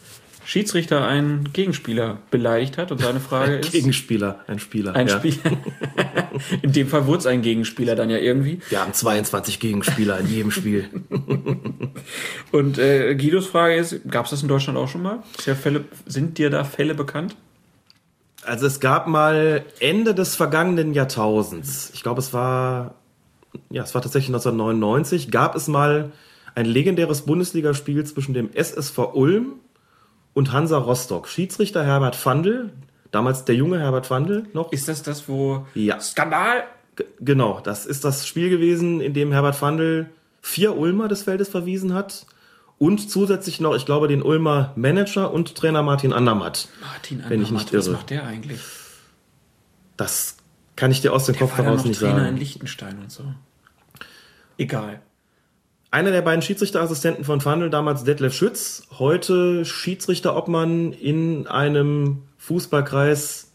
Schiedsrichter einen Gegenspieler beleidigt hat und seine Frage ist... Gegenspieler, ein Spieler. Ein ja. Spieler. In dem Fall wurde es ein Gegenspieler dann ja irgendwie. Wir haben 22 Gegenspieler in jedem Spiel. Und äh, Guidos Frage ist, gab es das in Deutschland auch schon mal? Ja Fälle, sind dir da Fälle bekannt? Also es gab mal Ende des vergangenen Jahrtausends, ich glaube es war, ja, es war tatsächlich 1999, gab es mal ein legendäres Bundesligaspiel zwischen dem SSV Ulm und Hansa Rostock. Schiedsrichter Herbert Fandl, damals der junge Herbert Fandl noch. Ist das das, wo... Ja. Skandal! G- Genau, das ist das Spiel gewesen, in dem Herbert Fandl vier Ulmer des Feldes verwiesen hat und zusätzlich noch, ich glaube, den Ulmer Manager und Trainer Martin Andermatt. Martin Wenn ich Andermatt, nicht was irre. macht der eigentlich? Das kann ich dir aus dem Der Kopf heraus noch nicht Trainer sagen. in Liechtenstein und so. Egal. Einer der beiden Schiedsrichterassistenten von Fandel, damals Detlef Schütz, heute Schiedsrichterobmann in einem Fußballkreis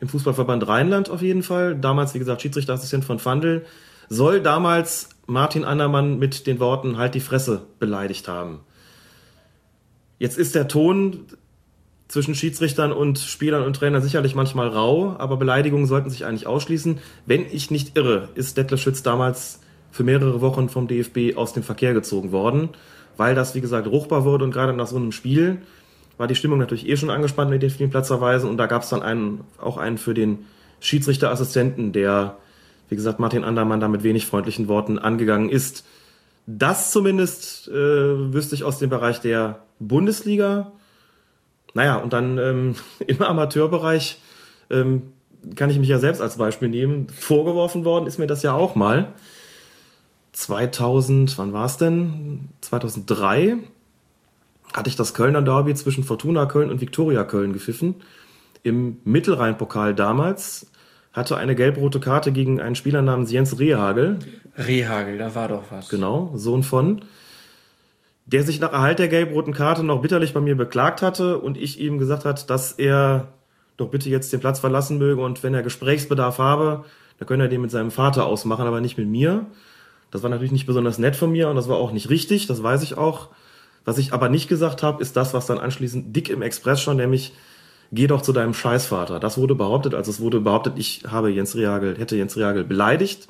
im Fußballverband Rheinland auf jeden Fall. Damals, wie gesagt, Schiedsrichterassistent von Fandel, soll damals Martin Andermann mit den Worten Halt die Fresse beleidigt haben. Jetzt ist der Ton zwischen Schiedsrichtern und Spielern und Trainern sicherlich manchmal rau, aber Beleidigungen sollten sich eigentlich ausschließen. Wenn ich nicht irre, ist Detlef Schütz damals für mehrere Wochen vom DFB aus dem Verkehr gezogen worden, weil das, wie gesagt, ruchbar wurde und gerade nach so einem Spiel war die Stimmung natürlich eh schon angespannt mit den vielen Platzerweisen und da gab es dann einen, auch einen für den Schiedsrichterassistenten, der, wie gesagt, Martin Andermann da mit wenig freundlichen Worten angegangen ist. Das zumindest äh, wüsste ich aus dem Bereich der Bundesliga. Naja, und dann ähm, im Amateurbereich ähm, kann ich mich ja selbst als Beispiel nehmen. Vorgeworfen worden ist mir das ja auch mal. 2000, wann war es denn? 2003 hatte ich das Kölner Derby zwischen Fortuna Köln und Viktoria Köln gepfiffen. Im Mittelrhein-Pokal damals hatte eine gelb-rote Karte gegen einen Spieler namens Jens Rehagel, Rehagel, da war doch was. genau, Sohn von, der sich nach Erhalt der gelb-roten Karte noch bitterlich bei mir beklagt hatte und ich ihm gesagt hat, dass er doch bitte jetzt den Platz verlassen möge und wenn er Gesprächsbedarf habe, dann könne er den mit seinem Vater ausmachen, aber nicht mit mir. Das war natürlich nicht besonders nett von mir und das war auch nicht richtig, das weiß ich auch. Was ich aber nicht gesagt habe, ist das, was dann anschließend dick im Express schon, nämlich geh doch zu deinem Scheißvater. Das wurde behauptet, also es wurde behauptet, ich habe Jens Riagel, hätte Jens Riagel beleidigt.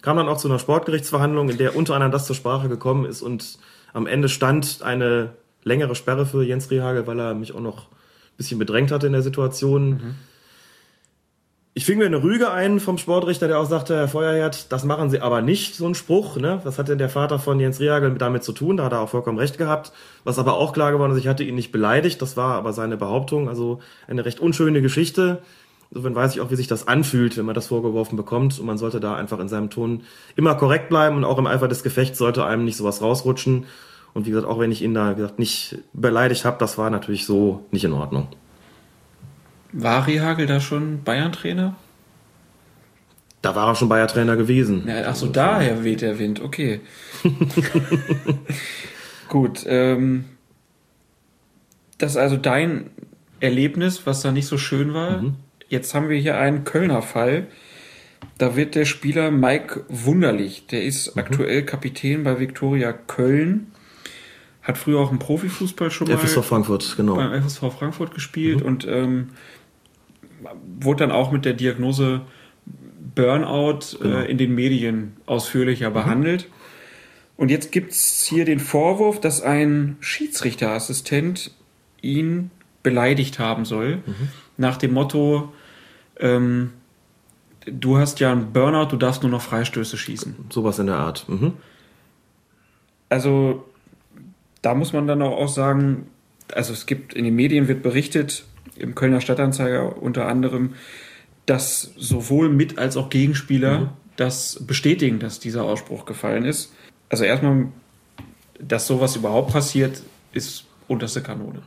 Kam dann auch zu einer Sportgerichtsverhandlung, in der unter anderem das zur Sprache gekommen ist und am Ende stand eine längere Sperre für Jens Rehagel, weil er mich auch noch ein bisschen bedrängt hatte in der Situation. Mhm. Ich fing mir eine Rüge ein vom Sportrichter, der auch sagte, Herr Feuerherd, das machen Sie aber nicht, so ein Spruch. Ne? Was hat denn der Vater von Jens Rehagel damit zu tun? Da hat er auch vollkommen recht gehabt. Was aber auch klar geworden ist, ich hatte ihn nicht beleidigt, das war aber seine Behauptung. Also eine recht unschöne Geschichte. Insofern weiß ich auch, wie sich das anfühlt, wenn man das vorgeworfen bekommt. Und man sollte da einfach in seinem Ton immer korrekt bleiben und auch im Eifer des Gefechts sollte einem nicht sowas rausrutschen. Und wie gesagt, auch wenn ich ihn da gesagt, nicht beleidigt habe, das war natürlich so nicht in Ordnung. War Rehagel da schon Bayern-Trainer? Da war er schon Bayern-Trainer gewesen. Ja, ach so, daher weht der Wind, okay. Gut, ähm, das ist also dein Erlebnis, was da nicht so schön war. Mhm. Jetzt haben wir hier einen Kölner Fall. Da wird der Spieler Mike Wunderlich, der ist mhm. aktuell Kapitän bei Viktoria Köln, hat früher auch im Profifußball schon mal FSV Frankfurt, genau. beim FSV Frankfurt gespielt mhm. und ähm, wurde dann auch mit der Diagnose Burnout genau. äh, in den Medien ausführlicher mhm. behandelt. Und jetzt gibt es hier den Vorwurf, dass ein Schiedsrichterassistent ihn beleidigt haben soll, mhm. nach dem Motto, ähm, du hast ja einen Burnout, du darfst nur noch Freistöße schießen. Sowas in der Art. Mhm. Also da muss man dann auch sagen, also es gibt in den Medien wird berichtet, im Kölner Stadtanzeiger unter anderem, dass sowohl Mit- als auch Gegenspieler mhm. das bestätigen, dass dieser Ausspruch gefallen ist. Also erstmal, dass sowas überhaupt passiert, ist unterste Kanone.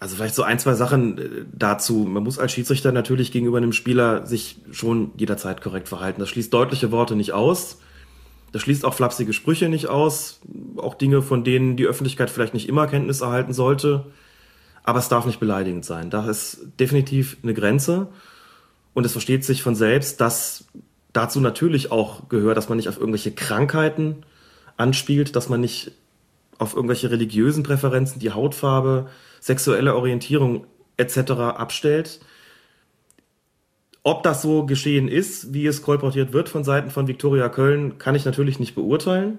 Also vielleicht so ein, zwei Sachen äh, dazu. Man muss als Schiedsrichter natürlich gegenüber einem Spieler sich schon jederzeit korrekt verhalten. Das schließt deutliche Worte nicht aus. Das schließt auch flapsige Sprüche nicht aus. Auch Dinge, von denen die Öffentlichkeit vielleicht nicht immer Kenntnis erhalten sollte. Aber es darf nicht beleidigend sein. Da ist definitiv eine Grenze. Und es versteht sich von selbst, dass dazu natürlich auch gehört, dass man nicht auf irgendwelche Krankheiten anspielt, dass man nicht auf irgendwelche religiösen Präferenzen, die Hautfarbe, sexuelle Orientierung etc. abstellt. Ob das so geschehen ist, wie es kolportiert wird von Seiten von Viktoria Köln, kann ich natürlich nicht beurteilen.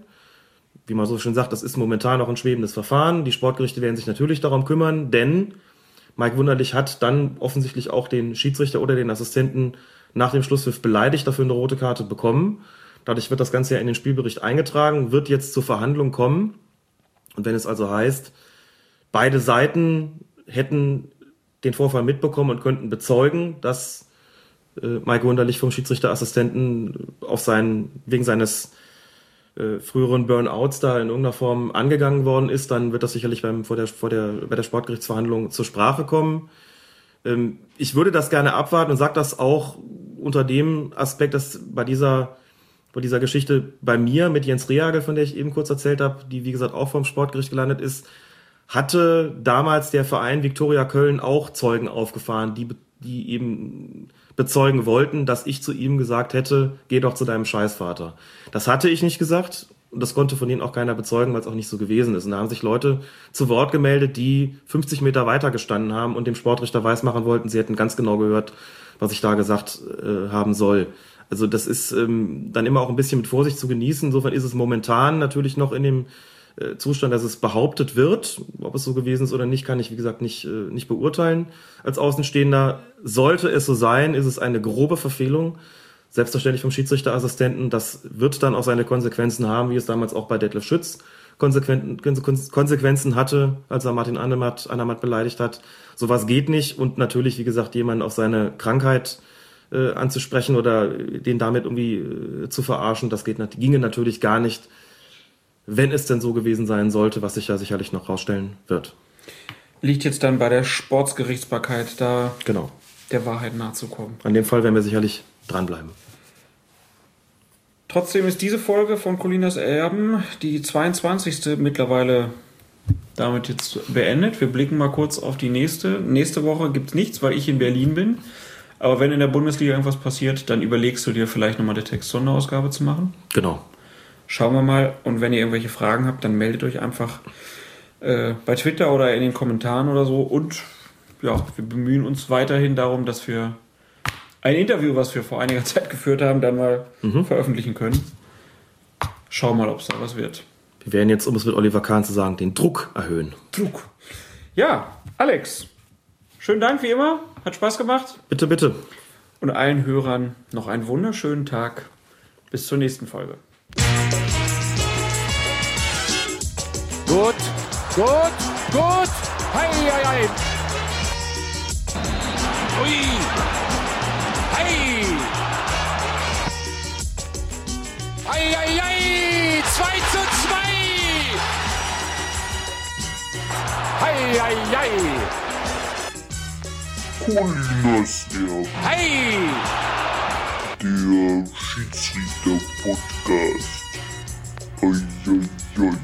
Wie man so schön sagt, das ist momentan noch ein schwebendes Verfahren. Die Sportgerichte werden sich natürlich darum kümmern, denn Mike Wunderlich hat dann offensichtlich auch den Schiedsrichter oder den Assistenten nach dem Schlusspfiff beleidigt, dafür eine rote Karte bekommen. Dadurch wird das Ganze ja in den Spielbericht eingetragen, wird jetzt zur Verhandlung kommen. Und wenn es also heißt, beide Seiten hätten den Vorfall mitbekommen und könnten bezeugen, dass äh, Mike Wunderlich vom Schiedsrichterassistenten auf seinen, wegen seines äh, früheren Burnouts da in irgendeiner Form angegangen worden ist, dann wird das sicherlich beim, vor der, vor der, bei der Sportgerichtsverhandlung zur Sprache kommen. Ähm, ich würde das gerne abwarten und sage das auch unter dem Aspekt, dass bei dieser bei dieser Geschichte bei mir mit Jens Rehagel, von der ich eben kurz erzählt habe, die wie gesagt auch vom Sportgericht gelandet ist, hatte damals der Verein Viktoria Köln auch Zeugen aufgefahren, die, die eben bezeugen wollten, dass ich zu ihm gesagt hätte, geh doch zu deinem Scheißvater. Das hatte ich nicht gesagt und das konnte von ihnen auch keiner bezeugen, weil es auch nicht so gewesen ist. Und da haben sich Leute zu Wort gemeldet, die 50 Meter weiter gestanden haben und dem Sportrichter weismachen wollten, sie hätten ganz genau gehört, was ich da gesagt äh, haben soll. Also das ist ähm, dann immer auch ein bisschen mit Vorsicht zu genießen. Insofern ist es momentan natürlich noch in dem Zustand, dass es behauptet wird. Ob es so gewesen ist oder nicht, kann ich, wie gesagt, nicht, äh, nicht beurteilen. Als Außenstehender sollte es so sein, ist es eine grobe Verfehlung. Selbstverständlich vom Schiedsrichterassistenten. Das wird dann auch seine Konsequenzen haben, wie es damals auch bei Detlef Schütz Konsequenzen hatte, als er Martin Andermatt, Andermatt beleidigt hat. Sowas geht nicht. Und natürlich, wie gesagt, jemanden auf seine Krankheit äh, anzusprechen oder den damit irgendwie äh, zu verarschen, das geht, ginge natürlich gar nicht wenn es denn so gewesen sein sollte, was sich ja sicherlich noch rausstellen wird. Liegt jetzt dann bei der Sportsgerichtsbarkeit da genau. der Wahrheit nachzukommen. An dem Fall werden wir sicherlich dranbleiben. Trotzdem ist diese Folge von Colinas Erben die 22. mittlerweile damit jetzt beendet. Wir blicken mal kurz auf die nächste. Nächste Woche gibt es nichts, weil ich in Berlin bin. Aber wenn in der Bundesliga irgendwas passiert, dann überlegst du dir vielleicht nochmal eine Text-Sonderausgabe zu machen. Genau. Schauen wir mal. Und wenn ihr irgendwelche Fragen habt, dann meldet euch einfach äh, bei Twitter oder in den Kommentaren oder so. Und ja, wir bemühen uns weiterhin darum, dass wir ein Interview, was wir vor einiger Zeit geführt haben, dann mal veröffentlichen können. Schau mal, ob es da was wird. Wir werden jetzt, um es mit Oliver Kahn zu sagen, den Druck erhöhen. Druck. Ja, Alex, schönen Dank wie immer. Hat Spaß gemacht. Bitte, bitte. Und allen Hörern noch einen wunderschönen Tag. Bis zur nächsten Folge. Gut, gut, gut. Hei, hei, hei. Ui. Hei. Hei, hei, hei. 2 zu 2. Hei, hei, hei. Colinas der, Hei. der Schiedsrichter-Podcast. Oi, oi, oi.